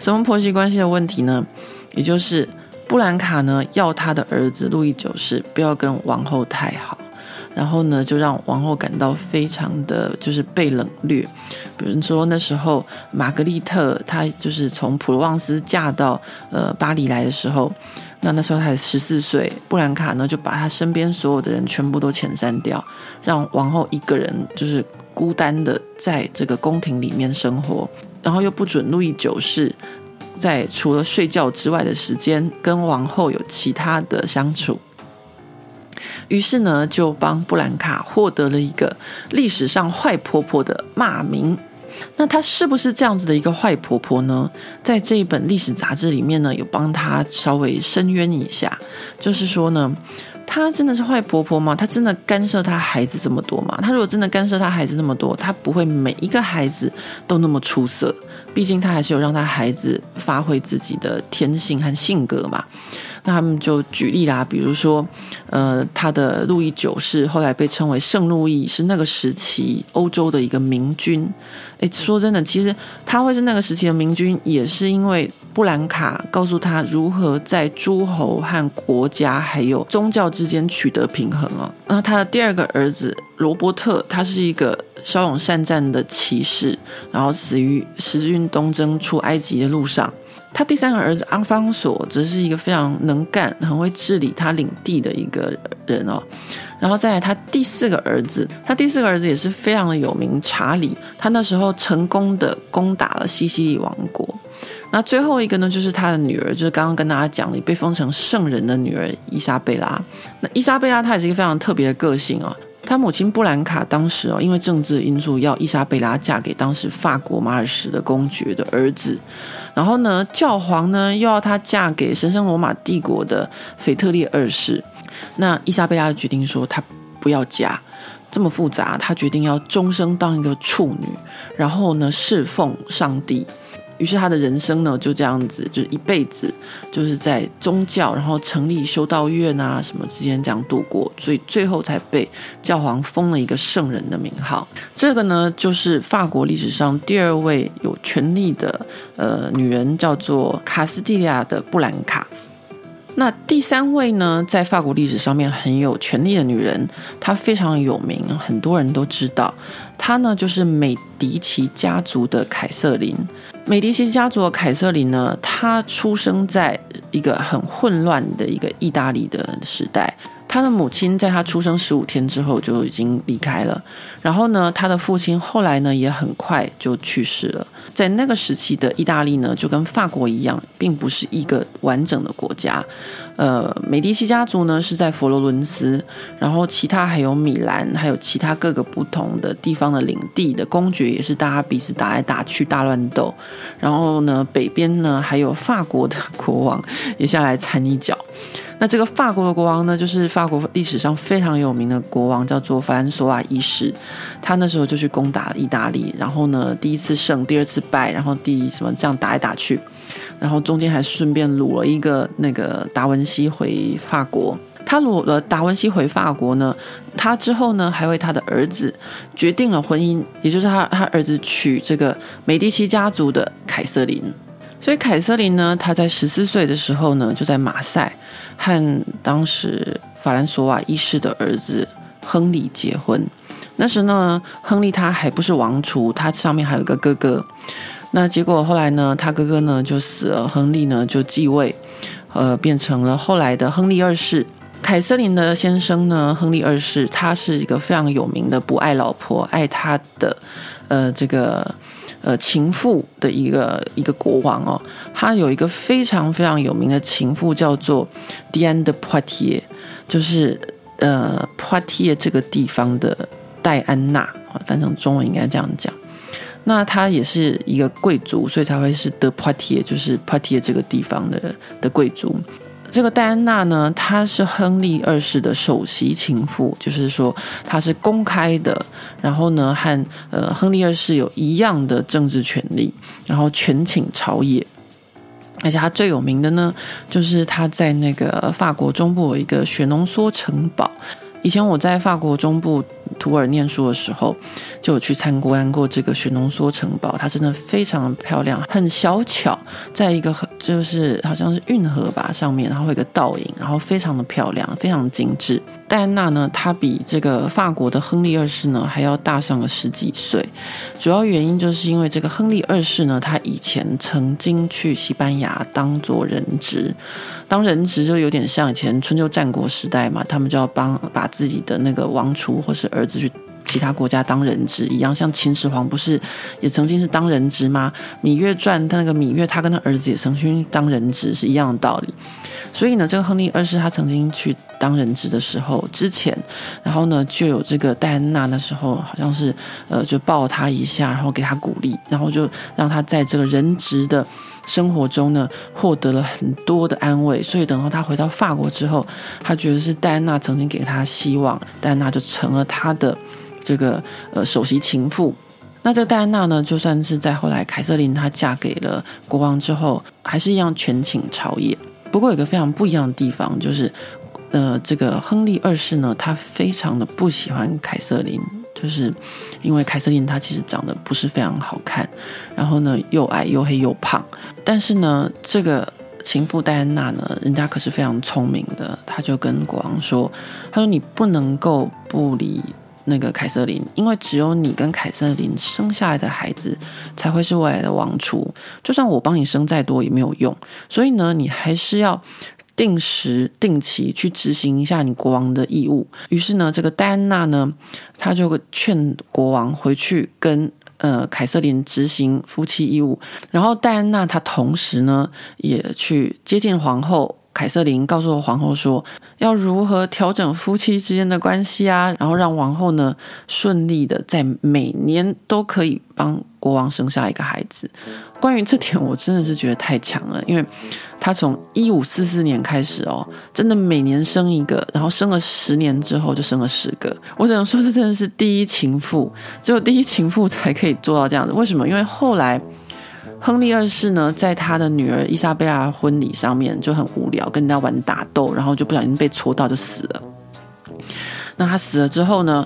什么婆媳关系的问题呢？也就是布兰卡呢，要他的儿子路易九世不要跟王后太好。然后呢，就让王后感到非常的就是被冷落。比如说那时候，玛格丽特她就是从普罗旺斯嫁到呃巴黎来的时候，那那时候才十四岁，布兰卡呢就把她身边所有的人全部都遣散掉，让王后一个人就是孤单的在这个宫廷里面生活，然后又不准路易九世在除了睡觉之外的时间跟王后有其他的相处。于是呢，就帮布兰卡获得了一个历史上坏婆婆的骂名。那她是不是这样子的一个坏婆婆呢？在这一本历史杂志里面呢，有帮她稍微申冤一下，就是说呢，她真的是坏婆婆吗？她真的干涉她孩子这么多吗？她如果真的干涉她孩子那么多，她不会每一个孩子都那么出色。毕竟她还是有让她孩子发挥自己的天性和性格嘛。那他们就举例啦，比如说，呃，他的路易九世后来被称为圣路易，是那个时期欧洲的一个明君。诶，说真的，其实他会是那个时期的明君，也是因为布兰卡告诉他如何在诸侯和国家还有宗教之间取得平衡啊。然后他的第二个儿子罗伯特，他是一个骁勇善战的骑士，然后死于十字军东征出埃及的路上。他第三个儿子阿方索则是一个非常能干、很会治理他领地的一个人哦。然后再来他第四个儿子，他第四个儿子也是非常的有名，查理。他那时候成功的攻打了西西里王国。那最后一个呢，就是他的女儿，就是刚刚跟大家讲的被封成圣人的女儿伊莎贝拉。那伊莎贝拉她也是一个非常特别的个性哦。他母亲布兰卡当时哦，因为政治因素要伊莎贝拉嫁给当时法国马尔什的公爵的儿子，然后呢，教皇呢又要她嫁给神圣罗马帝国的腓特烈二世。那伊莎贝拉决定说，她不要嫁，这么复杂，她决定要终生当一个处女，然后呢，侍奉上帝。于是他的人生呢，就这样子，就是一辈子就是在宗教，然后成立修道院啊什么之间这样度过，所以最后才被教皇封了一个圣人的名号。这个呢，就是法国历史上第二位有权力的呃女人，叫做卡斯蒂利亚的布兰卡。那第三位呢，在法国历史上面很有权力的女人，她非常有名，很多人都知道。她呢，就是美第奇家族的凯瑟琳。美第奇家族的凯瑟琳呢，她出生在一个很混乱的一个意大利的时代。她的母亲在她出生十五天之后就已经离开了，然后呢，她的父亲后来呢也很快就去世了。在那个时期的意大利呢，就跟法国一样，并不是一个完整的国家。呃，美第奇家族呢是在佛罗伦斯，然后其他还有米兰，还有其他各个不同的地方的领地的公爵也是大家彼此打来打去，大乱斗。然后呢，北边呢还有法国的国王也下来掺一脚。那这个法国的国王呢，就是法国历史上非常有名的国王，叫做凡索瓦一世。他那时候就去攻打意大利，然后呢，第一次胜，第二次败，然后第什么这样打来打去，然后中间还顺便掳了一个那个达文西回法国。他掳了达文西回法国呢，他之后呢，还为他的儿子决定了婚姻，也就是他他儿子娶这个美第奇家族的凯瑟琳。所以凯瑟琳呢，她在十四岁的时候呢，就在马赛。和当时法兰索瓦一世的儿子亨利结婚。那时呢，亨利他还不是王储，他上面还有一个哥哥。那结果后来呢，他哥哥呢就死了，亨利呢就继位，呃，变成了后来的亨利二世。凯瑟琳的先生呢，亨利二世，他是一个非常有名的不爱老婆爱他的呃这个呃情妇的一个一个国王哦。他有一个非常非常有名的情妇叫做 Diane de Poitiers，就是呃 Poitiers 这个地方的戴安娜，翻成中文应该这样讲。那他也是一个贵族，所以才会是德普提，就是 Poitiers 这个地方的的贵族。这个戴安娜呢，她是亨利二世的首席情妇，就是说她是公开的，然后呢和呃亨利二世有一样的政治权利，然后权倾朝野。而且她最有名的呢，就是她在那个法国中部有一个雪浓缩城堡。以前我在法国中部。图尔念书的时候，就有去参观过这个雪浓缩城堡，它真的非常漂亮，很小巧，在一个很就是好像是运河吧上面，然后有一个倒影，然后非常的漂亮，非常精致。戴安娜呢，她比这个法国的亨利二世呢还要大上了十几岁，主要原因就是因为这个亨利二世呢，他以前曾经去西班牙当做人质，当人质就有点像以前春秋战国时代嘛，他们就要帮把自己的那个王储或是儿子去其他国家当人质一样，像秦始皇不是也曾经是当人质吗？《芈月传》他那个芈月，他跟他儿子也曾经当人质是一样的道理。所以呢，这个亨利二世他曾经去当人质的时候，之前，然后呢就有这个戴安娜那时候好像是呃就抱他一下，然后给他鼓励，然后就让他在这个人质的生活中呢获得了很多的安慰。所以等到他回到法国之后，他觉得是戴安娜曾经给他希望，戴安娜就成了他的这个呃首席情妇。那这戴安娜呢，就算是在后来凯瑟琳她嫁给了国王之后，还是一样权倾朝野。不过有个非常不一样的地方，就是，呃，这个亨利二世呢，他非常的不喜欢凯瑟琳，就是因为凯瑟琳她其实长得不是非常好看，然后呢又矮又黑又胖。但是呢，这个情妇戴安娜呢，人家可是非常聪明的，她就跟国王说，她说你不能够不理。那个凯瑟琳，因为只有你跟凯瑟琳生下来的孩子才会是未来的王储，就算我帮你生再多也没有用。所以呢，你还是要定时定期去执行一下你国王的义务。于是呢，这个戴安娜呢，她就劝国王回去跟呃凯瑟琳执行夫妻义务。然后戴安娜她同时呢，也去接近皇后。凯瑟琳告诉皇后说，要如何调整夫妻之间的关系啊，然后让王后呢顺利的在每年都可以帮国王生下一个孩子。关于这点，我真的是觉得太强了，因为他从一五四四年开始哦，真的每年生一个，然后生了十年之后就生了十个。我只能说，这真的是第一情妇，只有第一情妇才可以做到这样子。为什么？因为后来。亨利二世呢，在他的女儿伊莎贝拉婚礼上面就很无聊，跟人家玩打斗，然后就不小心被戳到就死了。那他死了之后呢？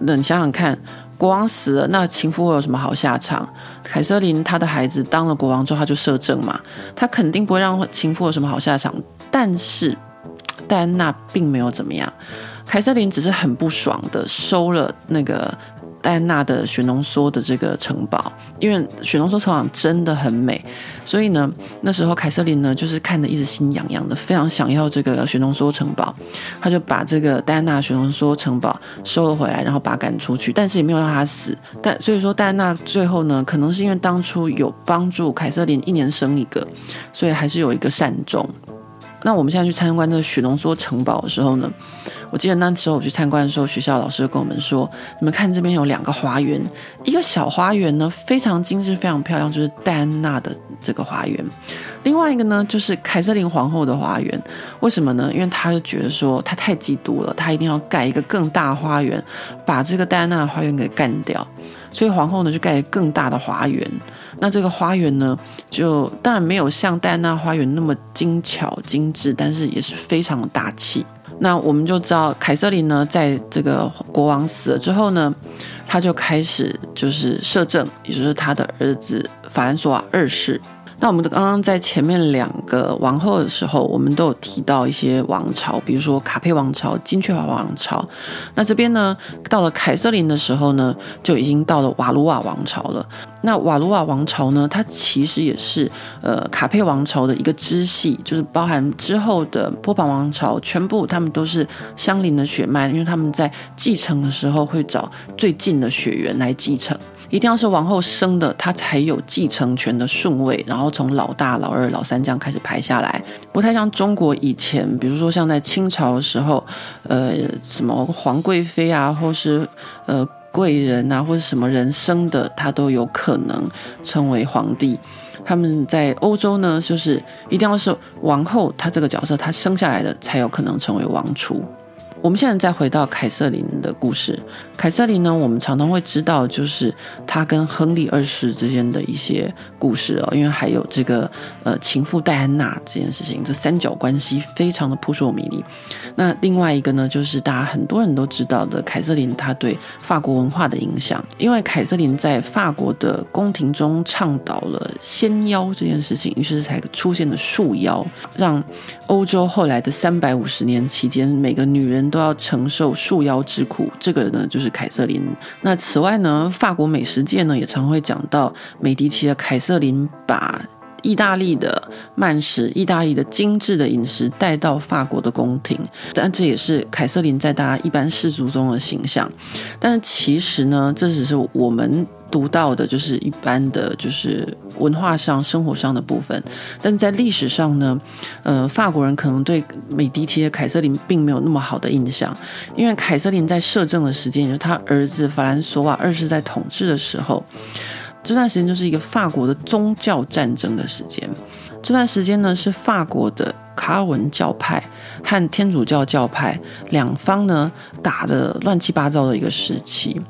那你想想看，国王死了，那情妇会有什么好下场？凯瑟琳她的孩子当了国王之后，他就摄政嘛，他肯定不会让情妇有什么好下场。但是戴安娜并没有怎么样，凯瑟琳只是很不爽的收了那个。戴安娜的雪浓缩的这个城堡，因为雪浓缩城堡真的很美，所以呢，那时候凯瑟琳呢就是看的一直心痒痒的，非常想要这个雪浓缩城堡，他就把这个戴安娜雪浓缩城堡收了回来，然后把他赶出去，但是也没有让他死。但所以说，戴安娜最后呢，可能是因为当初有帮助凯瑟琳一年生一个，所以还是有一个善终。那我们现在去参观这个雪浓缩城堡的时候呢，我记得那时候我去参观的时候，学校老师就跟我们说：“你们看这边有两个花园，一个小花园呢非常精致、非常漂亮，就是戴安娜的这个花园；另外一个呢就是凯瑟琳皇后的花园。为什么呢？因为他就觉得说他太嫉妒了，他一定要盖一个更大花园，把这个戴安娜的花园给干掉。所以皇后呢就盖了更大的花园。”那这个花园呢，就当然没有像戴安娜花园那么精巧精致，但是也是非常的大气。那我们就知道，凯瑟琳呢，在这个国王死了之后呢，他就开始就是摄政，也就是他的儿子法兰索瓦二世。那我们刚刚在前面两个王后的时候，我们都有提到一些王朝，比如说卡佩王朝、金雀华王朝。那这边呢，到了凯瑟琳的时候呢，就已经到了瓦卢瓦王朝了。那瓦卢瓦王朝呢，它其实也是呃卡佩王朝的一个支系，就是包含之后的波旁王朝，全部他们都是相邻的血脉，因为他们在继承的时候会找最近的血缘来继承。一定要是王后生的，她才有继承权的顺位，然后从老大、老二、老三这样开始排下来，不太像中国以前，比如说像在清朝的时候，呃，什么皇贵妃啊，或是呃贵人啊，或者什么人生的，他都有可能成为皇帝。他们在欧洲呢，就是一定要是王后，她这个角色，她生下来的才有可能成为王储。我们现在再回到凯瑟琳的故事。凯瑟琳呢，我们常常会知道，就是她跟亨利二世之间的一些故事哦，因为还有这个呃情妇戴安娜这件事情，这三角关系非常的扑朔迷离。那另外一个呢，就是大家很多人都知道的凯瑟琳，她对法国文化的影响，因为凯瑟琳在法国的宫廷中倡导了仙妖这件事情，于是才出现了束妖，让欧洲后来的三百五十年期间，每个女人。都要承受束腰之苦，这个呢就是凯瑟琳。那此外呢，法国美食界呢也常会讲到美第奇的凯瑟琳把意大利的慢食、意大利的精致的饮食带到法国的宫廷，但这也是凯瑟琳在大家一般世俗中的形象。但是其实呢，这只是我们。读到的就是一般的，就是文化上、生活上的部分，但在历史上呢，呃，法国人可能对美第奇的凯瑟琳并没有那么好的印象，因为凯瑟琳在摄政的时间，也就是他儿子法兰索瓦二世在统治的时候，这段时间就是一个法国的宗教战争的时间。这段时间呢，是法国的卡尔文教派和天主教教派两方呢打得乱七八糟的一个时期。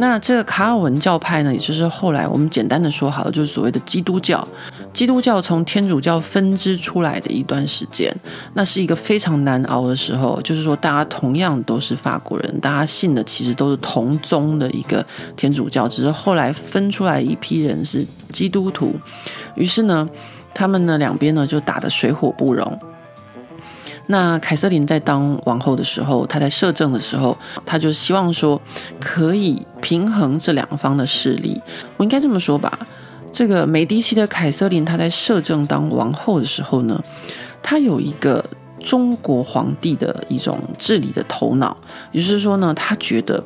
那这个卡尔文教派呢，也就是后来我们简单的说好了，就是所谓的基督教。基督教从天主教分支出来的一段时间，那是一个非常难熬的时候。就是说，大家同样都是法国人，大家信的其实都是同宗的一个天主教，只是后来分出来一批人是基督徒。于是呢，他们呢两边呢就打得水火不容。那凯瑟琳在当王后的时候，她在摄政的时候，她就希望说可以平衡这两方的势力。我应该这么说吧，这个美第奇的凯瑟琳，她在摄政当王后的时候呢，她有一个中国皇帝的一种治理的头脑，也就是说呢，她觉得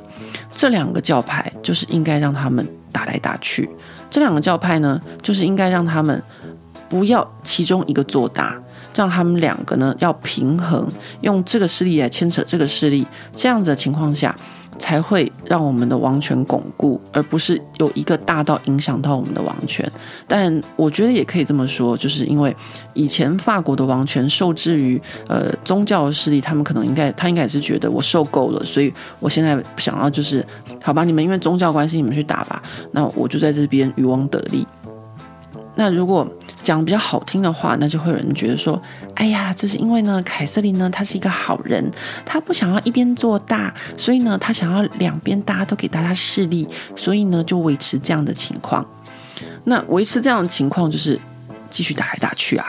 这两个教派就是应该让他们打来打去，这两个教派呢，就是应该让他们不要其中一个做大。让他们两个呢要平衡，用这个势力来牵扯这个势力，这样子的情况下，才会让我们的王权巩固，而不是有一个大到影响到我们的王权。但我觉得也可以这么说，就是因为以前法国的王权受制于呃宗教的势力，他们可能应该他应该也是觉得我受够了，所以我现在想要就是好吧，你们因为宗教关系你们去打吧，那我就在这边渔翁得利。那如果讲比较好听的话，那就会有人觉得说：“哎呀，这是因为呢，凯瑟琳呢，她是一个好人，她不想要一边做大，所以呢，她想要两边大家都给大家势力，所以呢，就维持这样的情况。那维持这样的情况，就是继续打来打去啊。”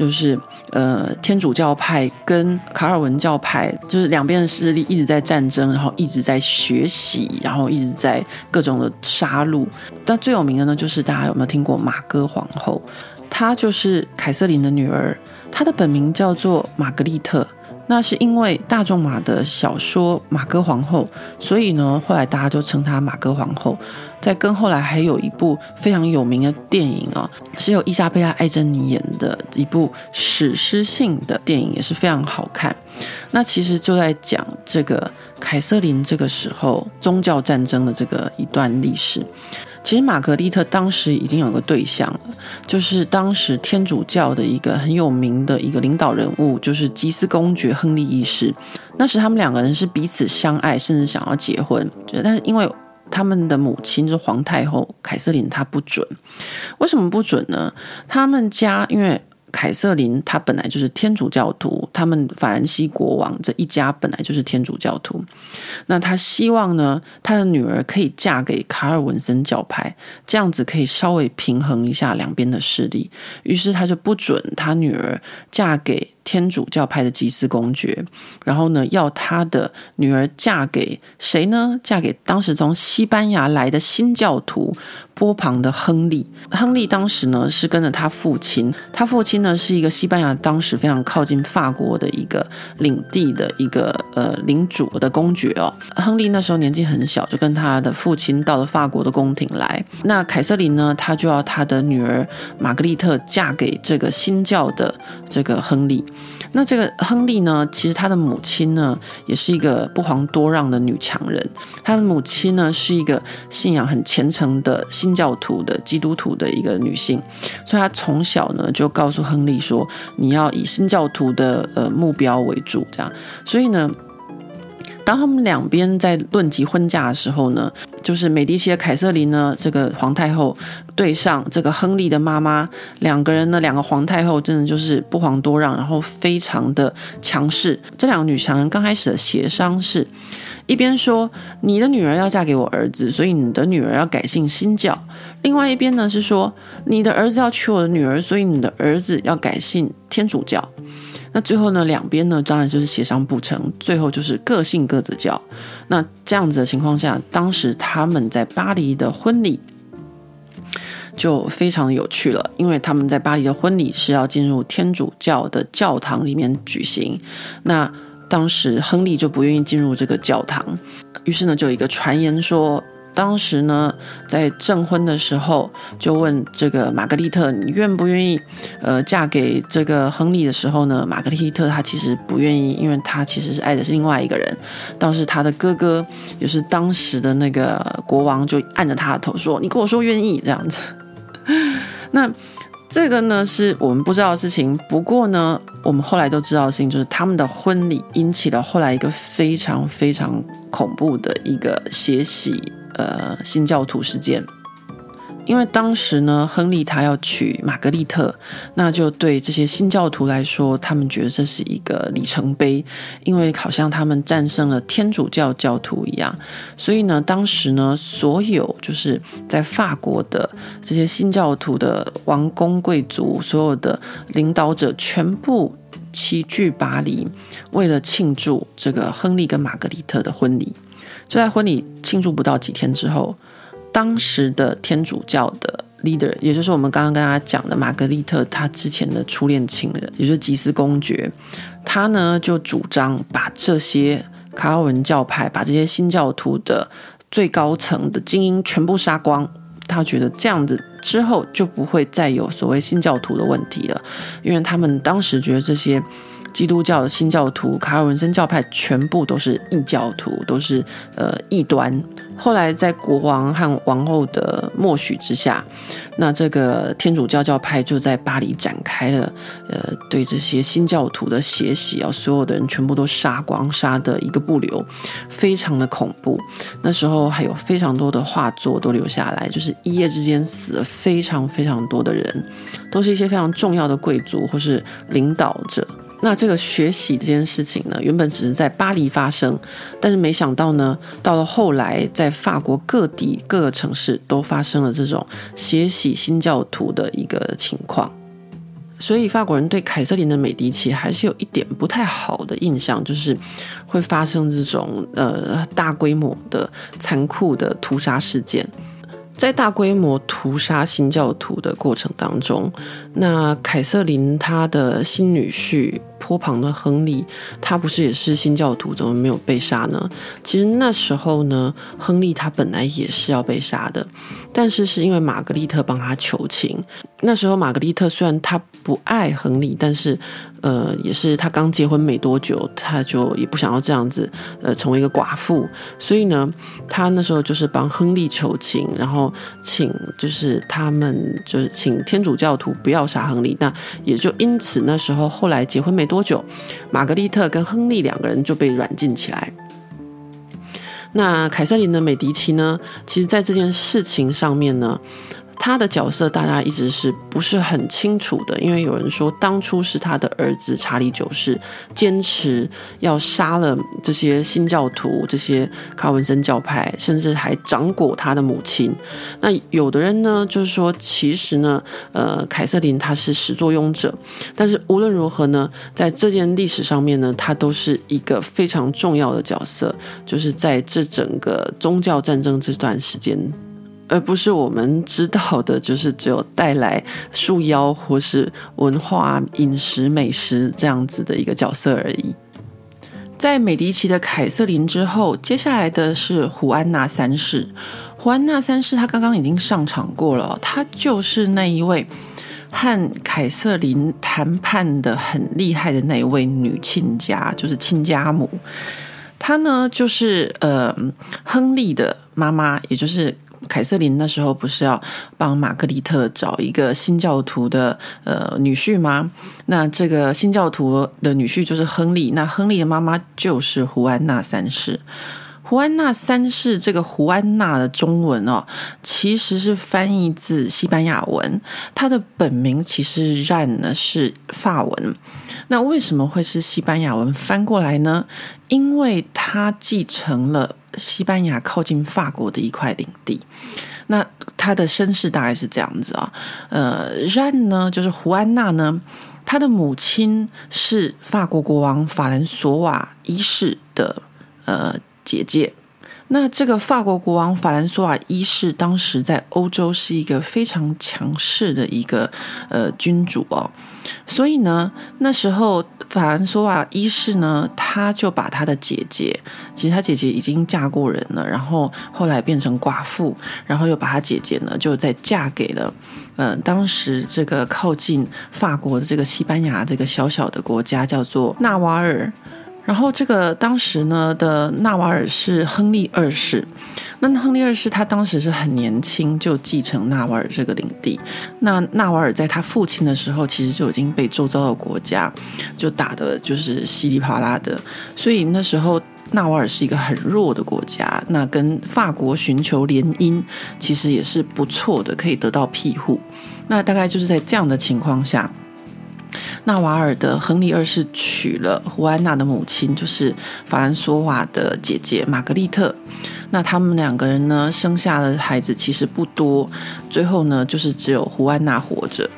就是呃，天主教派跟卡尔文教派，就是两边的势力一直在战争，然后一直在学习，然后一直在各种的杀戮。但最有名的呢，就是大家有没有听过玛歌皇后？她就是凯瑟琳的女儿，她的本名叫做玛格丽特。那是因为大仲马的小说《马哥皇后》，所以呢，后来大家就称她马哥皇后。再跟后来还有一部非常有名的电影啊，是由伊莎贝拉·艾珍妮演的一部史诗性的电影，也是非常好看。那其实就在讲这个凯瑟琳这个时候宗教战争的这个一段历史。其实玛格丽特当时已经有个对象了，就是当时天主教的一个很有名的一个领导人物，就是吉斯公爵亨利一世。那时他们两个人是彼此相爱，甚至想要结婚，但是因为他们的母亲就是皇太后凯瑟琳，她不准。为什么不准呢？他们家因为凯瑟琳她本来就是天主教徒，他们法兰西国王这一家本来就是天主教徒。那他希望呢，他的女儿可以嫁给卡尔文森教派，这样子可以稍微平衡一下两边的势力。于是他就不准他女儿嫁给天主教派的吉斯公爵，然后呢，要他的女儿嫁给谁呢？嫁给当时从西班牙来的新教徒。波旁的亨利，亨利当时呢是跟着他父亲，他父亲呢是一个西班牙当时非常靠近法国的一个领地的一个呃领主的公爵哦。亨利那时候年纪很小，就跟他的父亲到了法国的宫廷来。那凯瑟琳呢，他就要他的女儿玛格丽特嫁给这个新教的这个亨利。那这个亨利呢，其实他的母亲呢，也是一个不遑多让的女强人。他的母亲呢，是一个信仰很虔诚的新教徒的基督徒的一个女性，所以他从小呢就告诉亨利说：“你要以新教徒的呃目标为主。”这样，所以呢。当他们两边在论及婚嫁的时候呢，就是美第奇的凯瑟琳呢，这个皇太后对上这个亨利的妈妈，两个人呢，两个皇太后真的就是不遑多让，然后非常的强势。这两个女强人刚开始的协商是，一边说你的女儿要嫁给我儿子，所以你的女儿要改信新教；另外一边呢是说你的儿子要娶我的女儿，所以你的儿子要改信天主教。那最后呢，两边呢，当然就是协商不成，最后就是各信各的教。那这样子的情况下，当时他们在巴黎的婚礼就非常有趣了，因为他们在巴黎的婚礼是要进入天主教的教堂里面举行。那当时亨利就不愿意进入这个教堂，于是呢，就有一个传言说。当时呢，在证婚的时候，就问这个玛格丽特：“你愿不愿意，呃，嫁给这个亨利？”的时候呢，玛格丽特她其实不愿意，因为她其实是爱的是另外一个人。倒是她的哥哥，也是当时的那个国王，就按着她的头说：“你跟我说愿意。”这样子。那这个呢，是我们不知道的事情。不过呢，我们后来都知道的事情，就是他们的婚礼引起了后来一个非常非常恐怖的一个血洗。呃，新教徒事件，因为当时呢，亨利他要娶玛格丽特，那就对这些新教徒来说，他们觉得这是一个里程碑，因为好像他们战胜了天主教教徒一样。所以呢，当时呢，所有就是在法国的这些新教徒的王公贵族，所有的领导者，全部齐聚巴黎，为了庆祝这个亨利跟玛格丽特的婚礼。就在婚礼庆祝不到几天之后，当时的天主教的 leader，也就是我们刚刚跟大家讲的玛格丽特，她之前的初恋情人，也就是吉斯公爵，他呢就主张把这些卡尔文教派、把这些新教徒的最高层的精英全部杀光。他觉得这样子之后就不会再有所谓新教徒的问题了，因为他们当时觉得这些。基督教的新教徒、卡尔文森教派全部都是异教徒，都是呃异端。后来在国王和王后的默许之下，那这个天主教教派就在巴黎展开了呃对这些新教徒的血洗啊，所有的人全部都杀光，杀的一个不留，非常的恐怖。那时候还有非常多的画作都留下来，就是一夜之间死了非常非常多的人，都是一些非常重要的贵族或是领导者。那这个血洗这件事情呢，原本只是在巴黎发生，但是没想到呢，到了后来，在法国各地各个城市都发生了这种血洗新教徒的一个情况，所以法国人对凯瑟琳的美第奇还是有一点不太好的印象，就是会发生这种呃大规模的残酷的屠杀事件。在大规模屠杀新教徒的过程当中，那凯瑟琳她的新女婿波旁的亨利，他不是也是新教徒，怎么没有被杀呢？其实那时候呢，亨利他本来也是要被杀的，但是是因为玛格丽特帮他求情。那时候玛格丽特虽然他不爱亨利，但是。呃，也是他刚结婚没多久，他就也不想要这样子，呃，成为一个寡妇，所以呢，他那时候就是帮亨利求情，然后请就是他们就是请天主教徒不要杀亨利，那也就因此那时候后来结婚没多久，玛格丽特跟亨利两个人就被软禁起来。那凯瑟琳的美第奇呢，其实在这件事情上面呢。他的角色大家一直是不是很清楚的，因为有人说当初是他的儿子查理九世坚持要杀了这些新教徒、这些卡文森教派，甚至还掌掴他的母亲。那有的人呢，就是说其实呢，呃，凯瑟琳她是始作俑者，但是无论如何呢，在这件历史上面呢，她都是一个非常重要的角色，就是在这整个宗教战争这段时间。而不是我们知道的，就是只有带来束腰或是文化、饮食、美食这样子的一个角色而已。在美第奇的凯瑟琳之后，接下来的是胡安娜三世。胡安娜三世她刚刚已经上场过了，她就是那一位和凯瑟琳谈判的很厉害的那一位女亲家，就是亲家母。她呢，就是呃，亨利的妈妈，也就是。凯瑟琳那时候不是要帮玛格丽特找一个新教徒的呃女婿吗？那这个新教徒的女婿就是亨利，那亨利的妈妈就是胡安娜三世。胡安娜三世这个胡安娜的中文哦，其实是翻译自西班牙文，她的本名其实让呢是法文。那为什么会是西班牙文翻过来呢？因为她继承了。西班牙靠近法国的一块领地，那他的身世大概是这样子啊，呃，让呢就是胡安娜呢，她的母亲是法国国王法兰索瓦一世的呃姐姐。那这个法国国王法兰索瓦一世当时在欧洲是一个非常强势的一个呃君主哦，所以呢，那时候法兰索瓦一世呢，他就把他的姐姐，其实他姐姐已经嫁过人了，然后后来变成寡妇，然后又把他姐姐呢，就再嫁给了嗯、呃，当时这个靠近法国的这个西班牙这个小小的国家叫做纳瓦尔。然后这个当时呢的纳瓦尔是亨利二世，那亨利二世他当时是很年轻就继承纳瓦尔这个领地。那纳瓦尔在他父亲的时候，其实就已经被周遭的国家就打得就是稀里啪啦的，所以那时候纳瓦尔是一个很弱的国家。那跟法国寻求联姻，其实也是不错的，可以得到庇护。那大概就是在这样的情况下。纳瓦尔的亨利二世娶了胡安娜的母亲，就是法兰索瓦的姐姐玛格丽特。那他们两个人呢，生下的孩子其实不多，最后呢，就是只有胡安娜活着。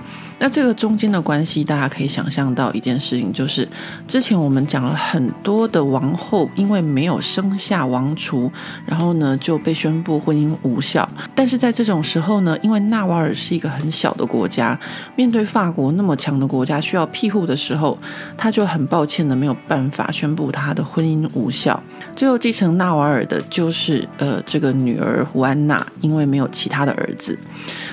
那这个中间的关系，大家可以想象到一件事情，就是之前我们讲了很多的王后，因为没有生下王储，然后呢就被宣布婚姻无效。但是在这种时候呢，因为纳瓦尔是一个很小的国家，面对法国那么强的国家需要庇护的时候，他就很抱歉的没有办法宣布他的婚姻无效。最后继承纳瓦尔的就是呃这个女儿胡安娜，因为没有其他的儿子。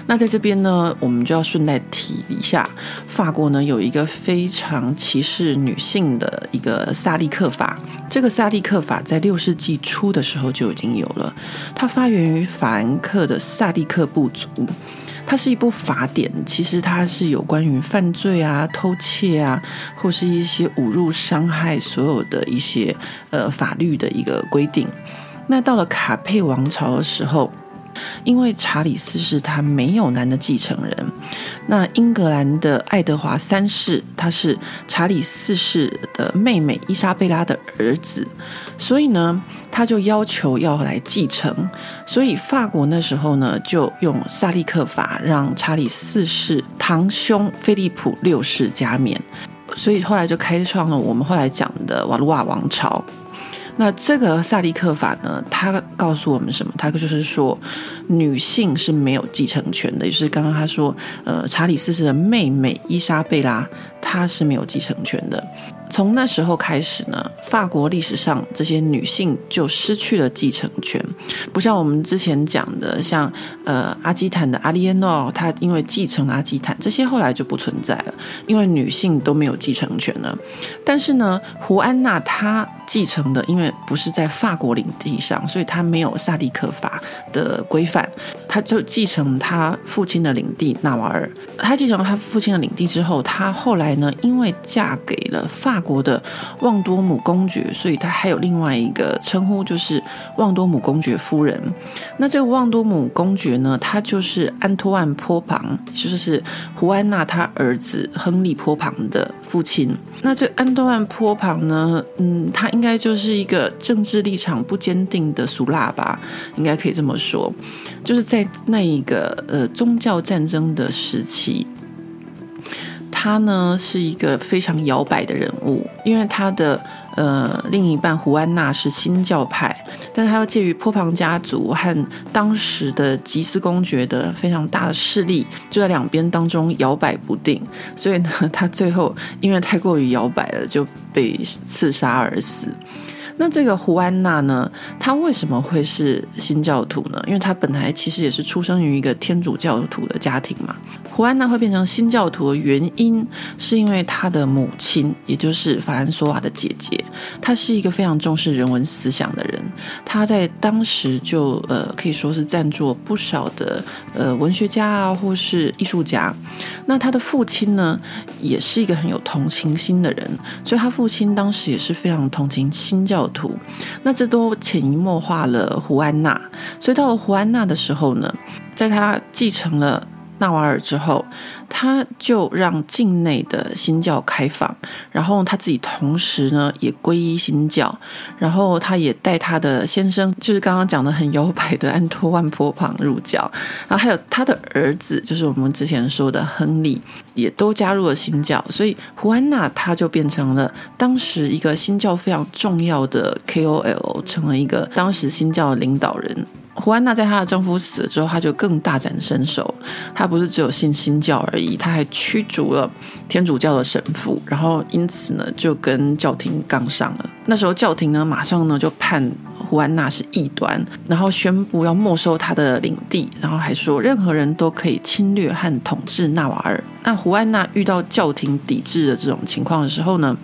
那在这边呢，我们就要顺带提一下，法国呢有一个非常歧视女性的一个萨利克法。这个萨利克法在六世纪初的时候就已经有了，它发源于法兰克的萨利克部族。它是一部法典，其实它是有关于犯罪啊、偷窃啊，或是一些侮辱、伤害所有的一些呃法律的一个规定。那到了卡佩王朝的时候。因为查理四世他没有男的继承人，那英格兰的爱德华三世他是查理四世的妹妹伊莎贝拉的儿子，所以呢，他就要求要来继承，所以法国那时候呢就用萨利克法让查理四世堂兄菲利普六世加冕，所以后来就开创了我们后来讲的瓦卢瓦王朝。那这个萨利克法呢，它告诉我们什么？它就是说，女性是没有继承权的。也就是刚刚他说，呃，查理四世的妹妹伊莎贝拉，她是没有继承权的。从那时候开始呢，法国历史上这些女性就失去了继承权，不像我们之前讲的，像呃阿基坦的阿莉耶诺，她因为继承阿基坦，这些后来就不存在了，因为女性都没有继承权了。但是呢，胡安娜她继承的，因为不是在法国领地上，所以她没有萨利克法的规范，她就继承她父亲的领地纳瓦尔。她继承了他父亲的领地之后，她后来呢，因为嫁给了法国的旺多姆公爵，所以他还有另外一个称呼，就是旺多姆公爵夫人。那这个旺多姆公爵呢，他就是安托万波旁，就是胡安娜他儿子亨利波旁的父亲。那这安托万波旁呢，嗯，他应该就是一个政治立场不坚定的俗辣吧，应该可以这么说。就是在那一个呃宗教战争的时期，他呢是一个非常摇摆的人物，因为他的。呃，另一半胡安娜是新教派，但是他又介于波旁家族和当时的吉斯公爵的非常大的势力，就在两边当中摇摆不定，所以呢，他最后因为太过于摇摆了，就被刺杀而死。那这个胡安娜呢，她为什么会是新教徒呢？因为她本来其实也是出生于一个天主教徒的家庭嘛。胡安娜会变成新教徒的原因，是因为她的母亲，也就是法兰索瓦的姐姐，她是一个非常重视人文思想的人。她在当时就呃可以说是赞助不少的呃文学家啊，或是艺术家。那她的父亲呢，也是一个很有同情心的人，所以她父亲当时也是非常同情新教徒。那这都潜移默化了胡安娜。所以到了胡安娜的时候呢，在她继承了。纳瓦尔之后，他就让境内的新教开放，然后他自己同时呢也皈依新教，然后他也带他的先生，就是刚刚讲的很摇摆的安托万波旁入教，然后还有他的儿子，就是我们之前说的亨利，也都加入了新教，所以胡安娜她就变成了当时一个新教非常重要的 KOL，成了一个当时新教的领导人。胡安娜在她的丈夫死了之后，她就更大展身手。她不是只有信新教而已，她还驱逐了天主教的神父，然后因此呢，就跟教廷杠上了。那时候教廷呢，马上呢就判胡安娜是异端，然后宣布要没收她的领地，然后还说任何人都可以侵略和统治纳瓦尔。那胡安娜遇到教廷抵制的这种情况的时候呢，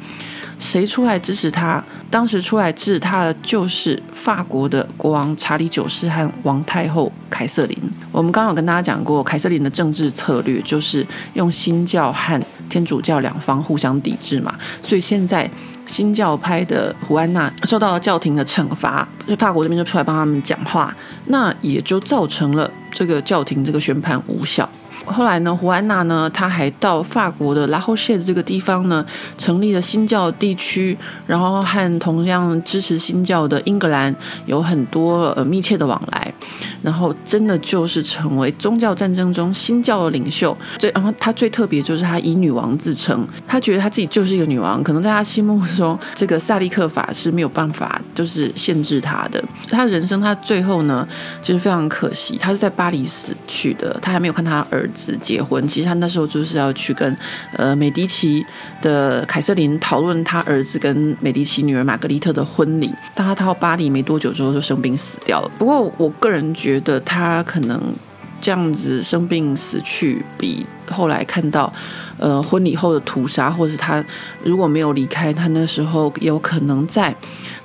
谁出来支持他？当时出来支持他的就是法国的国王查理九世和王太后凯瑟琳。我们刚刚有跟大家讲过，凯瑟琳的政治策略就是用新教和天主教两方互相抵制嘛。所以现在新教派的胡安娜受到了教廷的惩罚，就法国这边就出来帮他们讲话，那也就造成了这个教廷这个宣判无效。后来呢，胡安娜呢，她还到法国的拉霍谢的这个地方呢，成立了新教地区，然后和同样支持新教的英格兰有很多呃密切的往来，然后真的就是成为宗教战争中新教的领袖。最然后她最特别就是她以女王自称，她觉得她自己就是一个女王，可能在她心目中，这个萨利克法是没有办法就是限制她的。她的人生，她最后呢，就是非常可惜，她是在巴黎死去的，她还没有看她儿子。结婚，其实他那时候就是要去跟呃美第奇的凯瑟琳讨论他儿子跟美第奇女儿玛格丽特的婚礼。当他到巴黎没多久之后就生病死掉了。不过我个人觉得他可能这样子生病死去，比后来看到呃婚礼后的屠杀，或是他如果没有离开，他那时候有可能在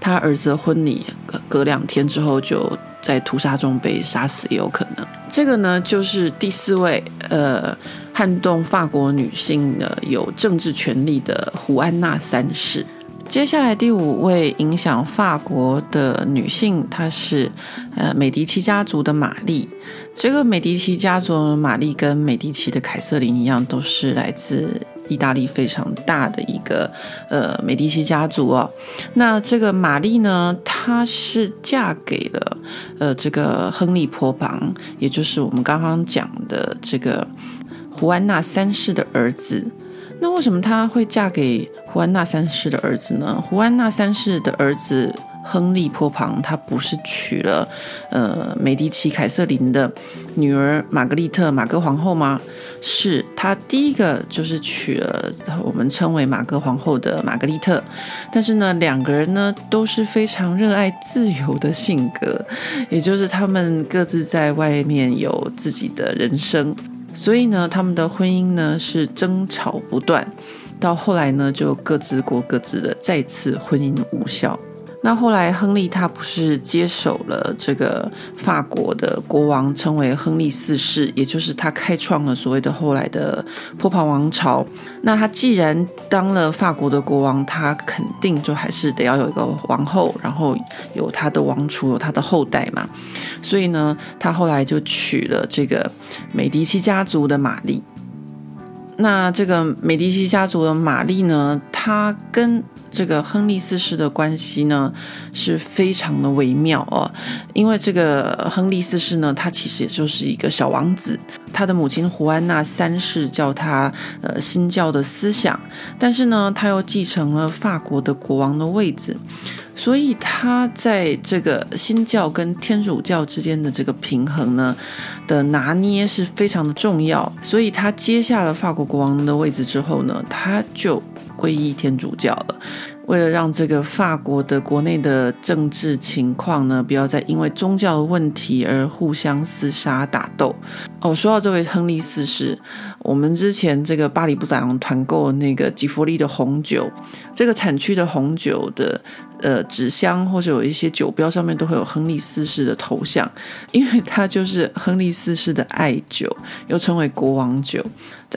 他儿子的婚礼隔隔两天之后就在屠杀中被杀死，也有可能。这个呢，就是第四位呃撼动法国女性的有政治权力的胡安娜三世。接下来第五位影响法国的女性，她是呃美第奇家族的玛丽。这个美第奇家族玛丽跟美第奇的凯瑟琳一样，都是来自。意大利非常大的一个呃美第奇家族哦，那这个玛丽呢，她是嫁给了呃这个亨利波旁，也就是我们刚刚讲的这个胡安娜三世的儿子。那为什么她会嫁给胡安娜三世的儿子呢？胡安娜三世的儿子。亨利波旁，他不是娶了呃美第奇凯瑟琳的女儿玛格丽特玛格皇后吗？是他第一个就是娶了我们称为玛格皇后的玛格丽特，但是呢，两个人呢都是非常热爱自由的性格，也就是他们各自在外面有自己的人生，所以呢，他们的婚姻呢是争吵不断，到后来呢就各自过各自的，再次婚姻无效。那后来亨利他不是接手了这个法国的国王，称为亨利四世，也就是他开创了所谓的后来的波旁王朝。那他既然当了法国的国王，他肯定就还是得要有一个王后，然后有他的王储，有他的后代嘛。所以呢，他后来就娶了这个美第奇家族的玛丽。那这个美第奇家族的玛丽呢，她跟这个亨利四世的关系呢，是非常的微妙哦。因为这个亨利四世呢，他其实也就是一个小王子，他的母亲胡安娜三世叫他呃新教的思想，但是呢，他又继承了法国的国王的位置。所以他在这个新教跟天主教之间的这个平衡呢的拿捏是非常的重要。所以他接下了法国国王的位置之后呢，他就皈依天主教了。为了让这个法国的国内的政治情况呢，不要再因为宗教的问题而互相厮杀打斗。哦，说到这位亨利四世，我们之前这个巴黎布达昂团购的那个吉佛利的红酒，这个产区的红酒的呃纸箱或者有一些酒标上面都会有亨利四世的头像，因为他就是亨利四世的爱酒，又称为国王酒。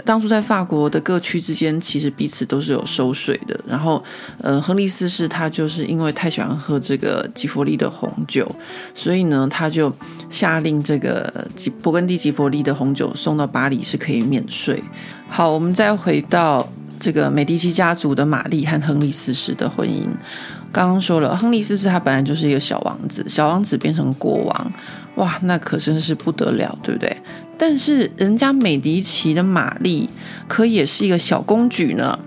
当初在法国的各区之间，其实彼此都是有收税的。然后，呃，亨利四世他就是因为太喜欢喝这个吉佛利的红酒，所以呢，他就下令这个吉勃艮第吉佛利的红酒送到巴黎是可以免税。好，我们再回到这个美第奇家族的玛丽和亨利四世的婚姻。刚刚说了，亨利四世他本来就是一个小王子，小王子变成国王，哇，那可真是不得了，对不对？但是人家美第奇的玛丽可也是一个小公举呢。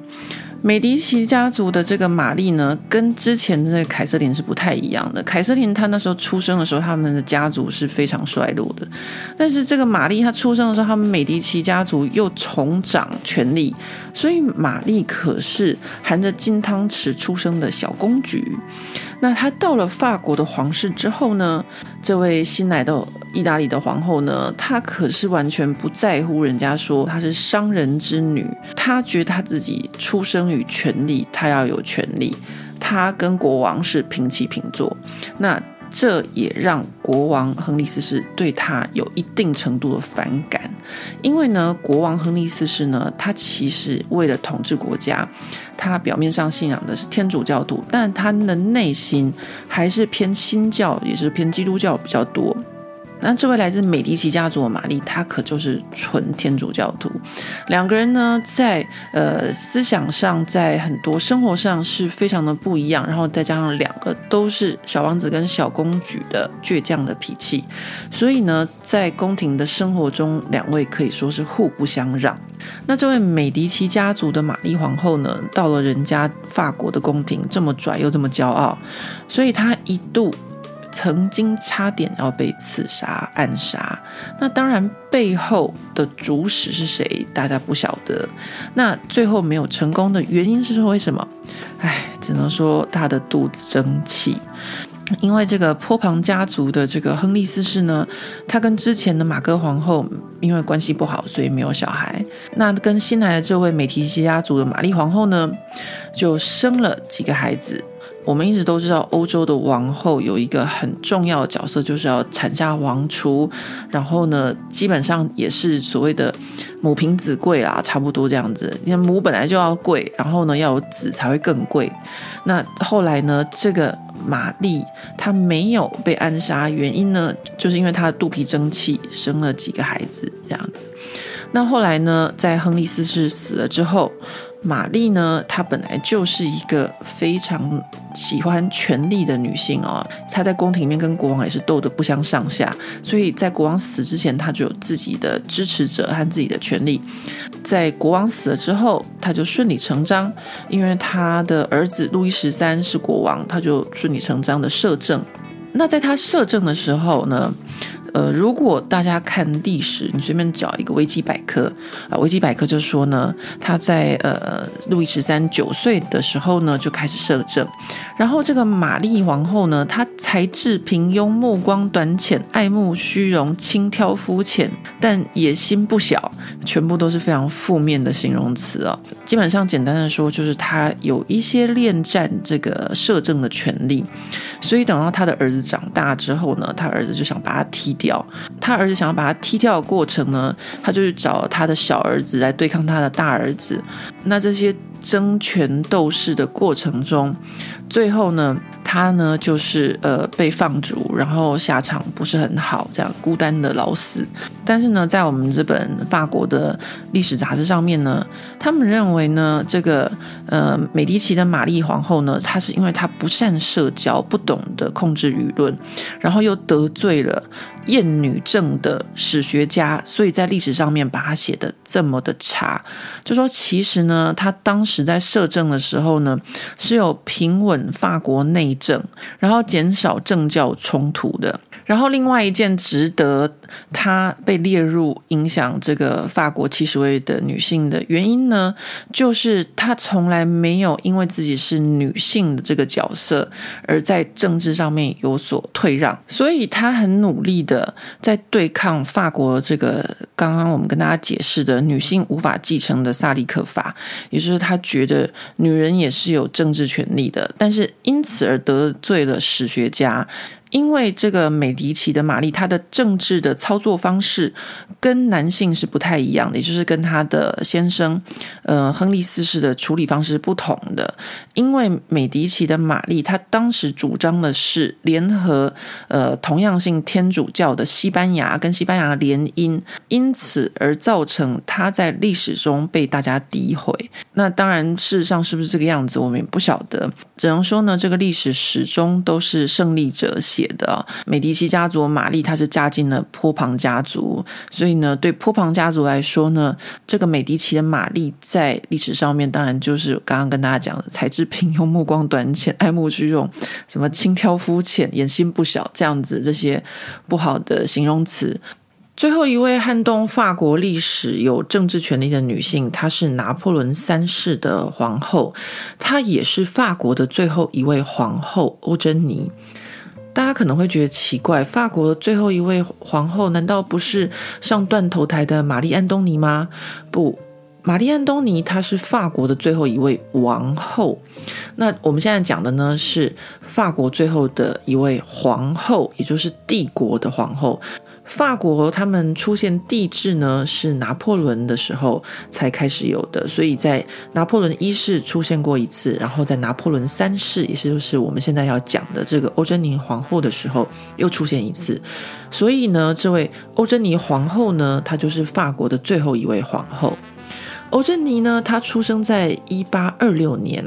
美第奇家族的这个玛丽呢，跟之前的凯瑟琳是不太一样的。凯瑟琳她那时候出生的时候，他们的家族是非常衰落的。但是这个玛丽她出生的时候，他们美第奇家族又重掌权力，所以玛丽可是含着金汤匙出生的小公举。那她到了法国的皇室之后呢，这位新来的意大利的皇后呢，她可是完全不在乎人家说她是商人之女，她觉得她自己出生于权力，她要有权力，她跟国王是平起平坐。那这也让国王亨利四世对他有一定程度的反感，因为呢，国王亨利四世呢，他其实为了统治国家，他表面上信仰的是天主教徒，但他的内心还是偏新教，也是偏基督教比较多。那这位来自美第奇家族的玛丽，她可就是纯天主教徒。两个人呢，在呃思想上，在很多生活上是非常的不一样。然后再加上两个都是小王子跟小公举的倔强的脾气，所以呢，在宫廷的生活中，两位可以说是互不相让。那这位美第奇家族的玛丽皇后呢，到了人家法国的宫廷，这么拽又这么骄傲，所以她一度。曾经差点要被刺杀、暗杀，那当然背后的主使是谁，大家不晓得。那最后没有成功的原因是说为什么？唉，只能说他的肚子争气。因为这个波旁家族的这个亨利四世呢，他跟之前的玛歌皇后因为关系不好，所以没有小孩。那跟新来的这位美提奇家族的玛丽皇后呢，就生了几个孩子。我们一直都知道，欧洲的王后有一个很重要的角色，就是要产下王储，然后呢，基本上也是所谓的母凭子贵啦，差不多这样子。因为母本来就要贵，然后呢，要有子才会更贵。那后来呢，这个玛丽她没有被暗杀，原因呢，就是因为她的肚皮争气，生了几个孩子这样子。那后来呢，在亨利四世死了之后。玛丽呢，她本来就是一个非常喜欢权力的女性哦。她在宫廷里面跟国王也是斗得不相上下，所以在国王死之前，她就有自己的支持者和自己的权力。在国王死了之后，她就顺理成章，因为她的儿子路易十三是国王，她就顺理成章的摄政。那在她摄政的时候呢，呃，如果大家看历史，你随便找一个维基百科啊，维基百科就说呢，他在呃路易十三九岁的时候呢就开始摄政，然后这个玛丽皇后呢，她才智平庸，目光短浅，爱慕虚荣，轻佻肤浅，但野心不小，全部都是非常负面的形容词啊。基本上简单的说，就是他有一些恋战这个摄政的权利，所以等到他的儿子长大之后呢，他儿子就想把他踢掉。他儿子想要把他踢掉的过程呢，他就去找他的小儿子来对抗他的大儿子。那这些争权斗势的过程中，最后呢，他呢就是呃被放逐，然后下场不是很好，这样孤单的老死。但是呢，在我们这本法国的历史杂志上面呢，他们认为呢，这个呃美第奇的玛丽皇后呢，她是因为她不善社交，不懂得控制舆论，然后又得罪了厌女症的史学家，所以在历史上面把她写的这么的差。就说其实呢，她当时在摄政的时候呢，是有平稳法国内政，然后减少政教冲突的。然后另外一件值得她被列入影响这个法国七十位的女性的原因呢，就是她从来没有因为自己是女性的这个角色而在政治上面有所退让，所以她很努力的在对抗法国这个刚刚我们跟大家解释的女性无法继承的萨利克法，也就是她觉得女人也是有政治权利的，但是因此而得罪了史学家。因为这个美迪奇的玛丽，她的政治的操作方式跟男性是不太一样的，也就是跟她的先生，呃，亨利四世的处理方式是不同的。因为美迪奇的玛丽，她当时主张的是联合呃同样性天主教的西班牙跟西班牙联姻，因此而造成她在历史中被大家诋毁。那当然，事实上是不是这个样子，我们也不晓得。只能说呢，这个历史始终都是胜利者写的美第奇家族玛丽，她是嫁进了波旁家族，所以呢，对波旁家族来说呢，这个美第奇的玛丽在历史上面，当然就是刚刚跟大家讲的，才智平庸、目光短浅、爱慕虚荣、什么轻佻肤浅、野心不小这样子这些不好的形容词。最后一位撼动法国历史有政治权力的女性，她是拿破仑三世的皇后，她也是法国的最后一位皇后欧珍妮。大家可能会觉得奇怪，法国的最后一位皇后难道不是上断头台的玛丽安东尼吗？不，玛丽安东尼她是法国的最后一位王后。那我们现在讲的呢，是法国最后的一位皇后，也就是帝国的皇后。法国他们出现帝制呢，是拿破仑的时候才开始有的，所以在拿破仑一世出现过一次，然后在拿破仑三世，也就是我们现在要讲的这个欧珍妮皇后的时候又出现一次，所以呢，这位欧珍妮皇后呢，她就是法国的最后一位皇后。欧珍妮呢，她出生在一八二六年。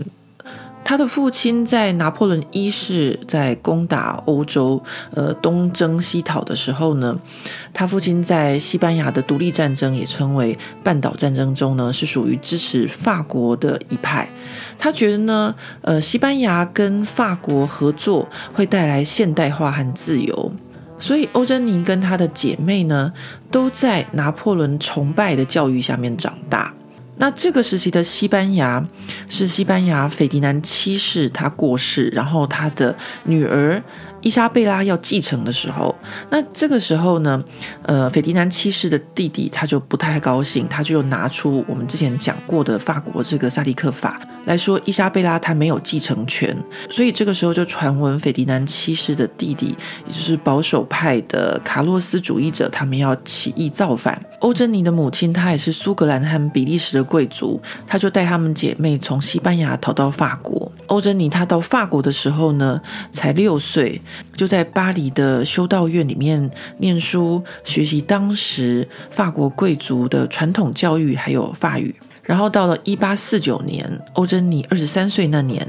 他的父亲在拿破仑一世在攻打欧洲，呃，东征西讨的时候呢，他父亲在西班牙的独立战争，也称为半岛战争中呢，是属于支持法国的一派。他觉得呢，呃，西班牙跟法国合作会带来现代化和自由，所以欧珍妮跟她的姐妹呢，都在拿破仑崇拜的教育下面长大。那这个时期的西班牙是西班牙斐迪南七世他过世，然后他的女儿伊莎贝拉要继承的时候，那这个时候呢，呃，斐迪南七世的弟弟他就不太高兴，他就拿出我们之前讲过的法国这个萨利克法来说，伊莎贝拉她没有继承权，所以这个时候就传闻斐迪南七世的弟弟，也就是保守派的卡洛斯主义者，他们要起义造反。欧珍妮的母亲她也是苏格兰和比利时的贵族，她就带她们姐妹从西班牙逃到法国。欧珍妮她到法国的时候呢，才六岁。就在巴黎的修道院里面念书，学习当时法国贵族的传统教育，还有法语。然后到了一八四九年，欧珍妮二十三岁那年，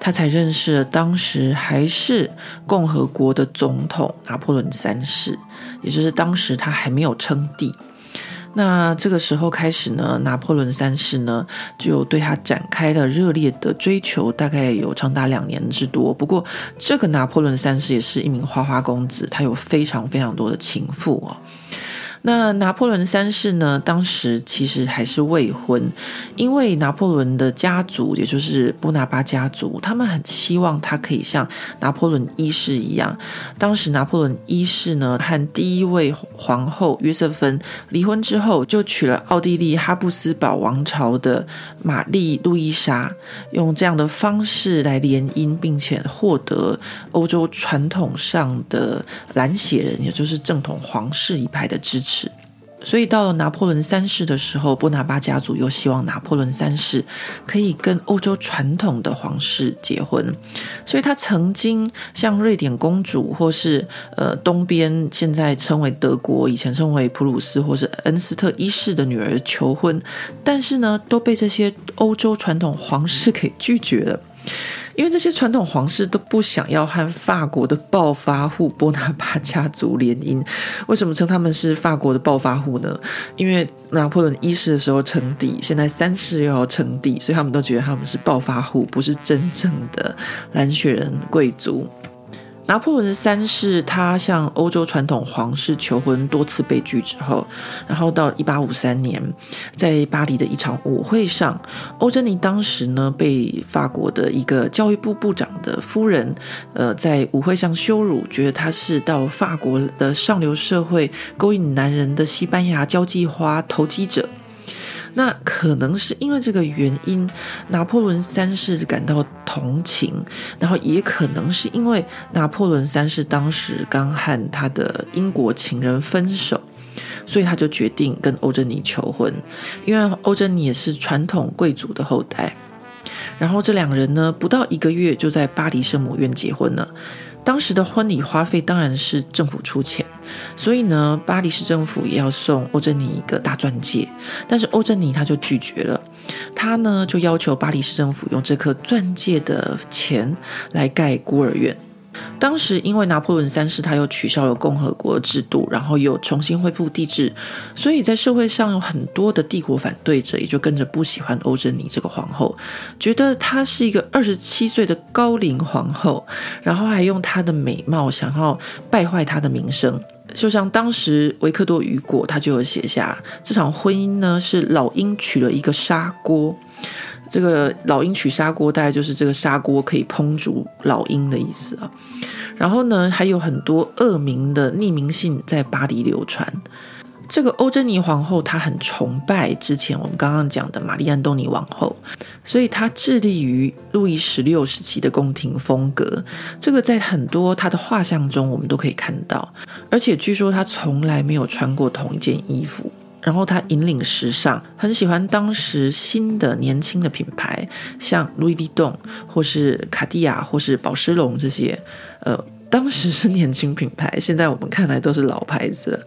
她才认识了当时还是共和国的总统拿破仑三世，也就是当时他还没有称帝。那这个时候开始呢，拿破仑三世呢就对他展开了热烈的追求，大概有长达两年之多。不过，这个拿破仑三世也是一名花花公子，他有非常非常多的情妇哦。那拿破仑三世呢，当时其实还是未婚，因为拿破仑的家族，也就是波拿巴家族，他们很希望他可以像拿破仑一世一样。当时拿破仑一世呢，和第一位皇后约瑟芬离婚之后，就娶了奥地利哈布斯堡王朝的玛丽路易莎，用这样的方式来联姻，并且获得欧洲传统上的蓝血人，也就是正统皇室一派的支持。所以到了拿破仑三世的时候，波拿巴家族又希望拿破仑三世可以跟欧洲传统的皇室结婚，所以他曾经向瑞典公主，或是呃东边现在称为德国，以前称为普鲁斯或是恩斯特一世的女儿求婚，但是呢，都被这些欧洲传统皇室给拒绝了。因为这些传统皇室都不想要和法国的暴发户波拿巴家族联姻。为什么称他们是法国的暴发户呢？因为拿破仑一世的时候称帝，现在三世又要称帝，所以他们都觉得他们是暴发户，不是真正的蓝血人贵族。拿破仑三世，他向欧洲传统皇室求婚多次被拒之后，然后到一八五三年，在巴黎的一场舞会上，欧珍妮当时呢被法国的一个教育部部长的夫人，呃，在舞会上羞辱，觉得她是到法国的上流社会勾引男人的西班牙交际花投机者。那可能是因为这个原因，拿破仑三世感到同情，然后也可能是因为拿破仑三世当时刚和他的英国情人分手，所以他就决定跟欧珍妮求婚，因为欧珍妮也是传统贵族的后代。然后这两人呢，不到一个月就在巴黎圣母院结婚了。当时的婚礼花费当然是政府出钱，所以呢，巴黎市政府也要送欧珍妮一个大钻戒，但是欧珍妮她就拒绝了，她呢就要求巴黎市政府用这颗钻戒的钱来盖孤儿院。当时因为拿破仑三世他又取消了共和国制度，然后又重新恢复帝制，所以在社会上有很多的帝国反对者，也就跟着不喜欢欧珍妮这个皇后，觉得她是一个二十七岁的高龄皇后，然后还用她的美貌想要败坏她的名声。就像当时维克多·雨果他就有写下，这场婚姻呢是老鹰娶了一个砂锅。这个老鹰娶砂锅，大概就是这个砂锅可以烹煮老鹰的意思啊。然后呢，还有很多恶名的匿名信在巴黎流传。这个欧珍妮皇后她很崇拜之前我们刚刚讲的玛丽安东尼王后，所以她致力于路易十六时期的宫廷风格。这个在很多她的画像中我们都可以看到，而且据说她从来没有穿过同一件衣服。然后她引领时尚，很喜欢当时新的年轻的品牌，像 Louis Vuitton，或是卡地亚，或是宝诗龙这些。呃，当时是年轻品牌，现在我们看来都是老牌子。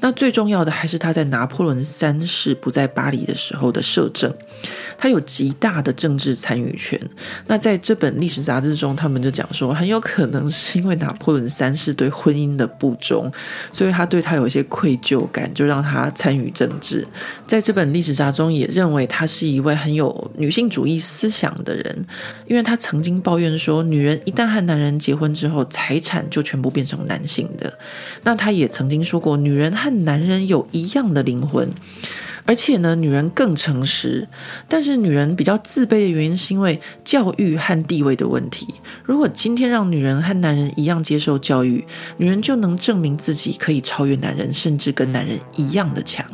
那最重要的还是他在拿破仑三世不在巴黎的时候的摄政，他有极大的政治参与权。那在这本历史杂志中，他们就讲说，很有可能是因为拿破仑三世对婚姻的不忠，所以他对他有一些愧疚感，就让他参与政治。在这本历史杂志中，也认为他是一位很有女性主义思想的人，因为他曾经抱怨说，女人一旦和男人结婚之后，财产就全部变成男性的。那他也曾经说过，女人和男人有一样的灵魂，而且呢，女人更诚实。但是女人比较自卑的原因，是因为教育和地位的问题。如果今天让女人和男人一样接受教育，女人就能证明自己可以超越男人，甚至跟男人一样的强。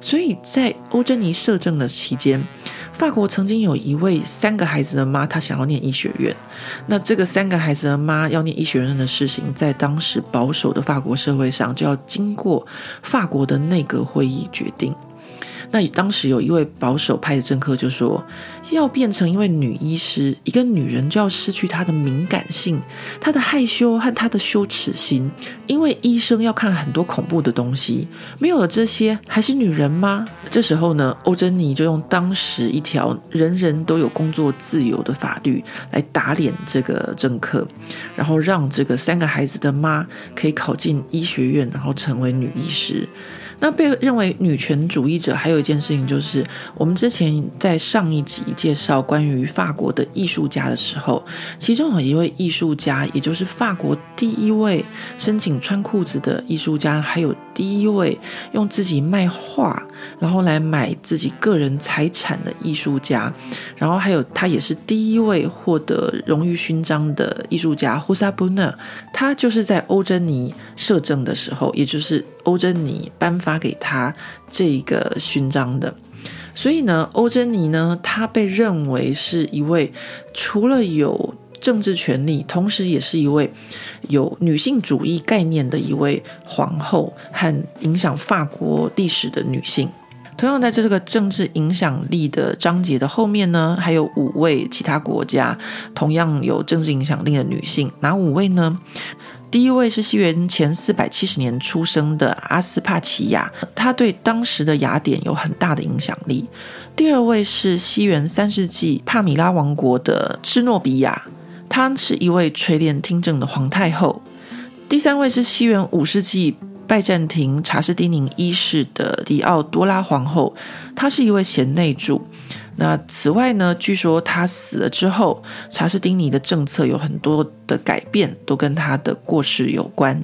所以在欧珍妮摄政的期间，法国曾经有一位三个孩子的妈，她想要念医学院。那这个三个孩子的妈要念医学院的事情，在当时保守的法国社会上，就要经过法国的内阁会议决定。那当时有一位保守派的政客就说，要变成一位女医师，一个女人就要失去她的敏感性、她的害羞和她的羞耻心，因为医生要看很多恐怖的东西，没有了这些，还是女人吗？这时候呢，欧珍妮就用当时一条人人都有工作自由的法律来打脸这个政客，然后让这个三个孩子的妈可以考进医学院，然后成为女医师。那被认为女权主义者还有一件事情，就是我们之前在上一集介绍关于法国的艺术家的时候，其中有一位艺术家，也就是法国第一位申请穿裤子的艺术家，还有第一位用自己卖画然后来买自己个人财产的艺术家，然后还有他也是第一位获得荣誉勋章的艺术家胡萨布纳，他就是在欧珍妮摄政的时候，也就是欧珍妮颁发给他这个勋章的。所以呢，欧珍妮呢，她被认为是一位除了有政治权力，同时也是一位有女性主义概念的一位皇后和影响法国历史的女性。同样，在这个政治影响力的章节的后面呢，还有五位其他国家同样有政治影响力的女性。哪五位呢？第一位是西元前四百七十年出生的阿斯帕奇亚，她对当时的雅典有很大的影响力。第二位是西元三世纪帕米拉王国的芝诺比亚，她是一位垂帘听政的皇太后。第三位是西元五世纪。拜占庭查士丁尼一世的狄奥多拉皇后，她是一位贤内助。那此外呢，据说她死了之后，查士丁尼的政策有很多的改变，都跟她的过世有关。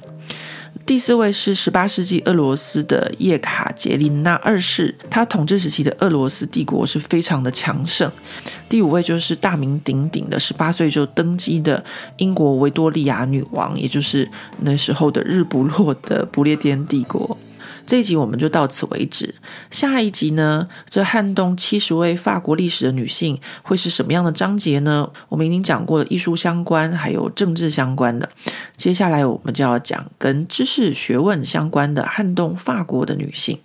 第四位是十八世纪俄罗斯的叶卡捷琳娜二世，她统治时期的俄罗斯帝国是非常的强盛。第五位就是大名鼎鼎的十八岁就登基的英国维多利亚女王，也就是那时候的日不落的不列颠帝国。这一集我们就到此为止。下一集呢，这撼动七十位法国历史的女性会是什么样的章节呢？我们已经讲过了艺术相关，还有政治相关的。接下来我们就要讲跟知识学问相关的撼动法国的女性。